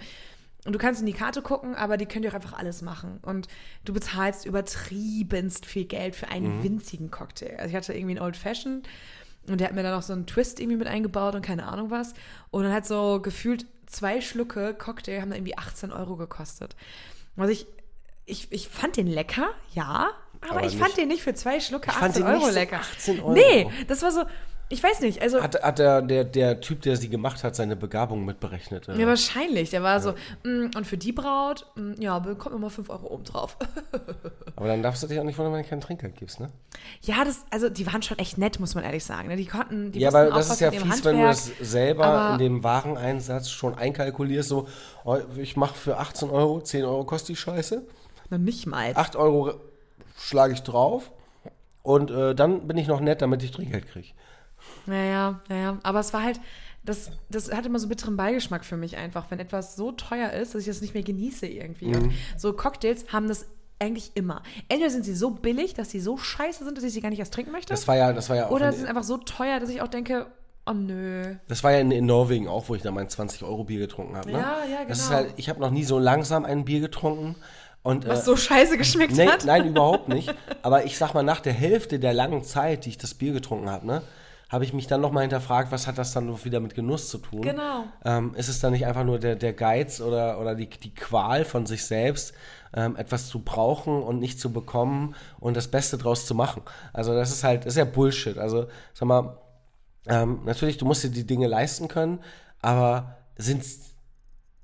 Speaker 1: und du kannst in die Karte gucken, aber die können dir auch einfach alles machen. Und du bezahlst übertriebenst viel Geld für einen winzigen Cocktail. Also ich hatte irgendwie einen Old Fashioned und der hat mir dann noch so einen Twist irgendwie mit eingebaut und keine Ahnung was. Und dann hat so gefühlt zwei Schlucke Cocktail haben dann irgendwie 18 Euro gekostet. Also ich, ich, ich fand den lecker, ja, aber,
Speaker 2: Aber
Speaker 1: ich fand
Speaker 2: nicht-
Speaker 1: den nicht für zwei Schlucke
Speaker 2: Ich fand
Speaker 1: 18
Speaker 2: den nicht
Speaker 1: Euro lecker.
Speaker 2: 18 Euro.
Speaker 1: Nee, das war so, ich weiß nicht, also
Speaker 2: Hat, hat der, der, der Typ, der sie gemacht hat, seine Begabung mitberechnet? äh?
Speaker 1: ja, wahrscheinlich. Der war so, mm, und für die Braut, mm, ja, bekommt nochmal 5 Euro oben drauf.
Speaker 2: Aber dann darfst du dich auch nicht wundern, wenn du kein Trinkgeld gibst, ne?
Speaker 1: ja, das, also die waren schon echt nett, muss man ehrlich sagen. ne? Die konnten, die
Speaker 2: Ja, aber das ist ja fies, wenn du das
Speaker 1: Handwerk.
Speaker 2: selber in dem Wareneinsatz schon einkalkulierst, so, oh, ich mache für 18 Euro, 10 Euro kostet die Scheiße,
Speaker 1: Noch nicht mal.
Speaker 2: 8 Euro schlage ich drauf und äh, dann bin ich noch nett, damit ich Trinkgeld kriege.
Speaker 1: Naja. Aber es war halt, das, das hat immer so bitteren Beigeschmack für mich einfach, wenn etwas so teuer ist, dass ich das nicht mehr genieße irgendwie.
Speaker 2: Mhm.
Speaker 1: So Cocktails haben das eigentlich immer. Entweder sind sie so billig, dass sie so scheiße sind, dass ich sie gar nicht erst trinken möchte.
Speaker 2: Das war ja, das war ja auch
Speaker 1: oder sie sind einfach so teuer, dass ich auch denke, oh nö.
Speaker 2: das war ja in, in Norwegen auch, wo ich da mein 20 Euro Bier getrunken habe. Ne?
Speaker 1: Ja, ja,
Speaker 2: Das ist
Speaker 1: genau.
Speaker 2: halt, ich habe noch nie so langsam ein Bier getrunken und
Speaker 1: Was
Speaker 2: äh,
Speaker 1: so scheiße geschmeckt
Speaker 2: Nee,
Speaker 1: hat.
Speaker 2: nein, überhaupt nicht. Aber ich sag mal, nach der Hälfte der langen Zeit, die ich das Bier getrunken habe, ne, habe ich mich dann nochmal hinterfragt, was hat das dann wieder mit Genuss zu tun?
Speaker 1: Genau.
Speaker 2: Ähm, ist es dann nicht einfach nur der, der Geiz oder, oder die, die Qual von sich selbst, ähm, etwas zu brauchen und nicht zu bekommen und das Beste draus zu machen? Also das ist halt, das ist ja Bullshit. Also sag mal, ähm, natürlich, du musst dir die Dinge leisten können, aber sind,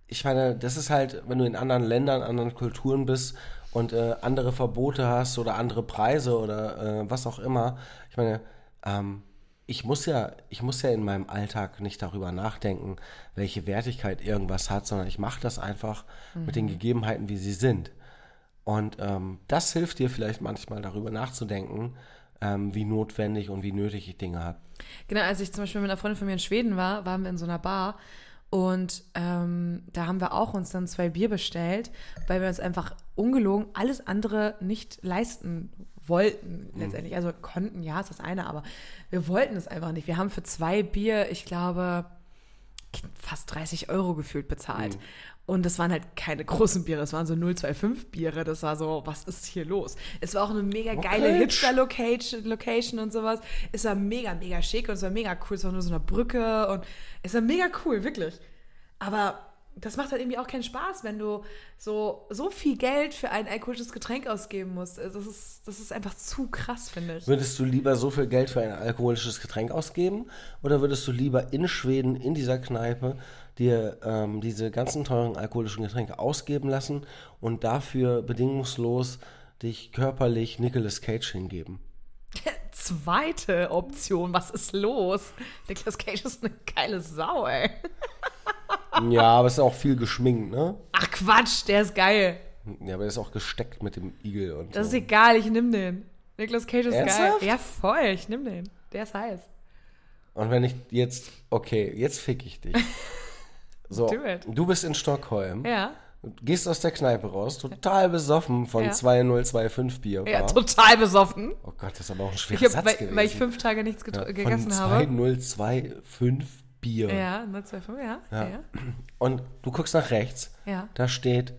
Speaker 2: ich meine, das ist halt, wenn du in anderen Ländern, anderen Kulturen bist und äh, andere Verbote hast oder andere Preise oder äh, was auch immer. Ich meine, ähm, ich muss ja, ich muss ja in meinem Alltag nicht darüber nachdenken, welche Wertigkeit irgendwas hat, sondern ich mache das einfach mhm. mit den Gegebenheiten, wie sie sind. Und ähm, das hilft dir vielleicht manchmal darüber nachzudenken, ähm, wie notwendig und wie nötig ich Dinge habe.
Speaker 1: Genau, als ich zum Beispiel mit einer Freundin von mir in Schweden war, waren wir in so einer Bar und ähm, da haben wir auch uns dann zwei Bier bestellt, weil wir uns einfach ungelogen alles andere nicht leisten wollten mhm. letztendlich. Also konnten, ja, ist das eine, aber wir wollten es einfach nicht. Wir haben für zwei Bier, ich glaube, fast 30 Euro gefühlt bezahlt. Mhm. Und das waren halt keine großen Biere, das waren so 025 Biere. Das war so, was ist hier los? Es war auch eine mega geile okay. Hipster-Location Location und sowas. Es war mega, mega schick und es war mega cool. Es war nur so eine Brücke und es war mega cool, wirklich. Aber das macht halt irgendwie auch keinen Spaß, wenn du so, so viel Geld für ein alkoholisches Getränk ausgeben musst. Also das ist, das ist einfach zu krass, finde ich.
Speaker 2: Würdest du lieber so viel Geld für ein alkoholisches Getränk ausgeben oder würdest du lieber in Schweden, in dieser Kneipe, dir ähm, diese ganzen teuren alkoholischen Getränke ausgeben lassen und dafür bedingungslos dich körperlich Nicolas Cage hingeben?
Speaker 1: Zweite Option, was ist los? Nicolas Cage ist eine geile Sau, ey.
Speaker 2: Ja, aber es ist auch viel geschminkt, ne?
Speaker 1: Ach Quatsch, der ist geil.
Speaker 2: Ja, aber der ist auch gesteckt mit dem Igel und
Speaker 1: Das
Speaker 2: so.
Speaker 1: ist egal, ich nehm den. Nicolas Cage ist
Speaker 2: Ernsthaft?
Speaker 1: geil. Ja, voll, ich nehm den. Der ist heiß.
Speaker 2: Und wenn ich jetzt, okay, jetzt fick ich dich. So, du bist in Stockholm.
Speaker 1: Ja.
Speaker 2: Gehst aus der Kneipe raus, total besoffen von
Speaker 1: Ja.
Speaker 2: 2025 Bier.
Speaker 1: Ja, total besoffen.
Speaker 2: Oh Gott, das ist aber auch ein schwerer
Speaker 1: Ich hab,
Speaker 2: Satz
Speaker 1: weil,
Speaker 2: gewesen.
Speaker 1: weil ich fünf Tage nichts
Speaker 2: ja,
Speaker 1: gegessen habe.
Speaker 2: 2025 Bier.
Speaker 1: Ja, 025, ja.
Speaker 2: Ja. Und du guckst nach rechts,
Speaker 1: ja.
Speaker 2: da steht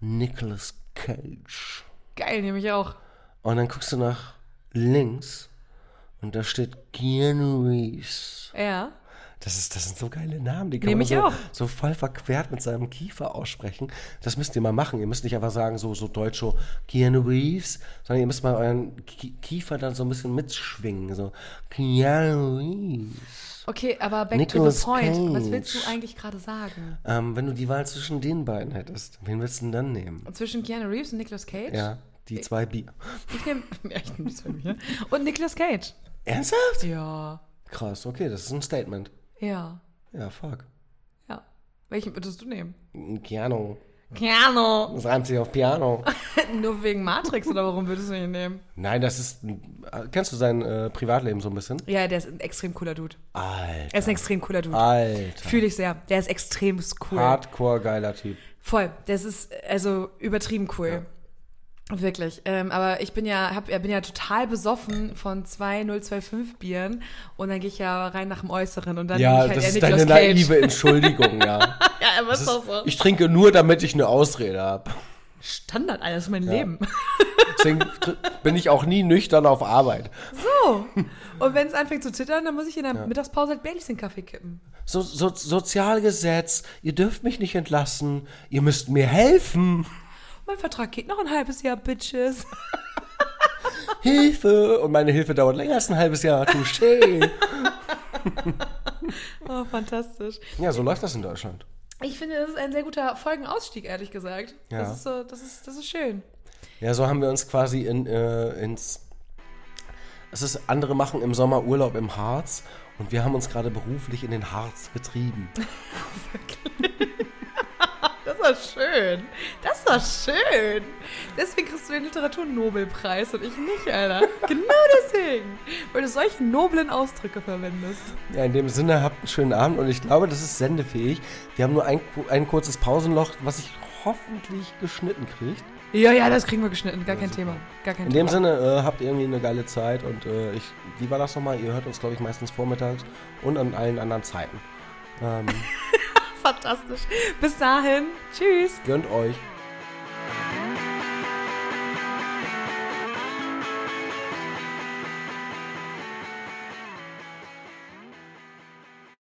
Speaker 2: Nicolas Cage.
Speaker 1: Geil, nehme ich auch.
Speaker 2: Und dann guckst du nach links und da steht Keanu Reeves.
Speaker 1: Ja.
Speaker 2: Das, ist, das sind so geile Namen, die kann
Speaker 1: Nehm
Speaker 2: man so, so voll verquert mit seinem Kiefer aussprechen. Das müsst ihr mal machen. Ihr müsst nicht einfach sagen, so, so deutsch, so Keanu Reeves, sondern ihr müsst mal euren Ki- Kiefer dann so ein bisschen mitschwingen. So, Keanu Reeves.
Speaker 1: Okay, aber back
Speaker 2: Nicolas
Speaker 1: to the point. Was
Speaker 2: Cage.
Speaker 1: willst du eigentlich gerade sagen?
Speaker 2: Ähm, wenn du die Wahl zwischen den beiden hättest, wen würdest du denn dann nehmen?
Speaker 1: Zwischen Keanu Reeves und Nicolas Cage?
Speaker 2: Ja, die zwei Bier.
Speaker 1: Ich nehme ja, ich nehm die zwei Bier. Und Nicolas Cage.
Speaker 2: Ernsthaft?
Speaker 1: Ja.
Speaker 2: Krass, okay, das ist ein Statement.
Speaker 1: Ja.
Speaker 2: Ja, fuck.
Speaker 1: Ja. Welchen würdest du nehmen?
Speaker 2: Keanu.
Speaker 1: Keanu.
Speaker 2: Das reimt sich auf Piano.
Speaker 1: Nur wegen Matrix oder warum würdest du ihn nehmen?
Speaker 2: Nein, das ist. Kennst du sein äh, Privatleben so ein bisschen?
Speaker 1: Ja, der ist ein extrem cooler Dude.
Speaker 2: Alter.
Speaker 1: Er ist ein extrem cooler Dude.
Speaker 2: Alter.
Speaker 1: Fühle ich sehr. Der ist extrem cool.
Speaker 2: Hardcore geiler Typ.
Speaker 1: Voll. Das ist also übertrieben cool. Wirklich. Ähm, aber ich bin ja, hab, bin ja total besoffen von zwei 025 Bieren und dann gehe ich ja rein nach dem Äußeren und dann
Speaker 2: Ja,
Speaker 1: nehm ich halt
Speaker 2: das ist deine naive Entschuldigung, ja.
Speaker 1: Ja, aber ist doch so.
Speaker 2: ich trinke nur, damit ich eine Ausrede habe.
Speaker 1: Standard, alles mein Leben.
Speaker 2: Deswegen bin ich auch nie nüchtern auf Arbeit.
Speaker 1: So. Und wenn es anfängt zu zittern, dann muss ich in der Mittagspause halt Baileys in den Kaffee kippen.
Speaker 2: So, so, Sozialgesetz, ihr dürft mich nicht entlassen, ihr müsst mir helfen.
Speaker 1: Mein Vertrag geht noch ein halbes Jahr, Bitches.
Speaker 2: Hilfe! Und meine Hilfe dauert länger als ein halbes Jahr. Touché.
Speaker 1: Oh, fantastisch.
Speaker 2: Ja, so läuft das in Deutschland.
Speaker 1: Ich finde, das ist ein sehr guter Folgenausstieg, ehrlich gesagt.
Speaker 2: Ja.
Speaker 1: Das ist so, das ist, das ist schön.
Speaker 2: Ja, so haben wir uns quasi in, äh, ins. Es ist, andere machen im Sommer Urlaub im Harz und wir haben uns gerade beruflich in den Harz getrieben.
Speaker 1: Das war schön. Das war schön. Deswegen kriegst du den Literaturnobelpreis und ich nicht, Alter. Genau deswegen. Weil du solche noblen Ausdrücke verwendest.
Speaker 2: Ja, in dem Sinne, habt einen schönen Abend und ich glaube, das ist sendefähig. Wir haben nur ein, ein kurzes Pausenloch, was sich hoffentlich geschnitten kriegt.
Speaker 1: Ja, ja, das kriegen wir geschnitten. Gar kein Thema. Gar kein
Speaker 2: In
Speaker 1: Thema.
Speaker 2: dem Sinne, äh, habt ihr irgendwie eine geile Zeit und äh, ich, wie war das nochmal? Ihr hört uns, glaube ich, meistens vormittags und an allen anderen Zeiten. Ähm,
Speaker 1: Fantastisch. Bis dahin. Tschüss.
Speaker 2: Gönnt euch.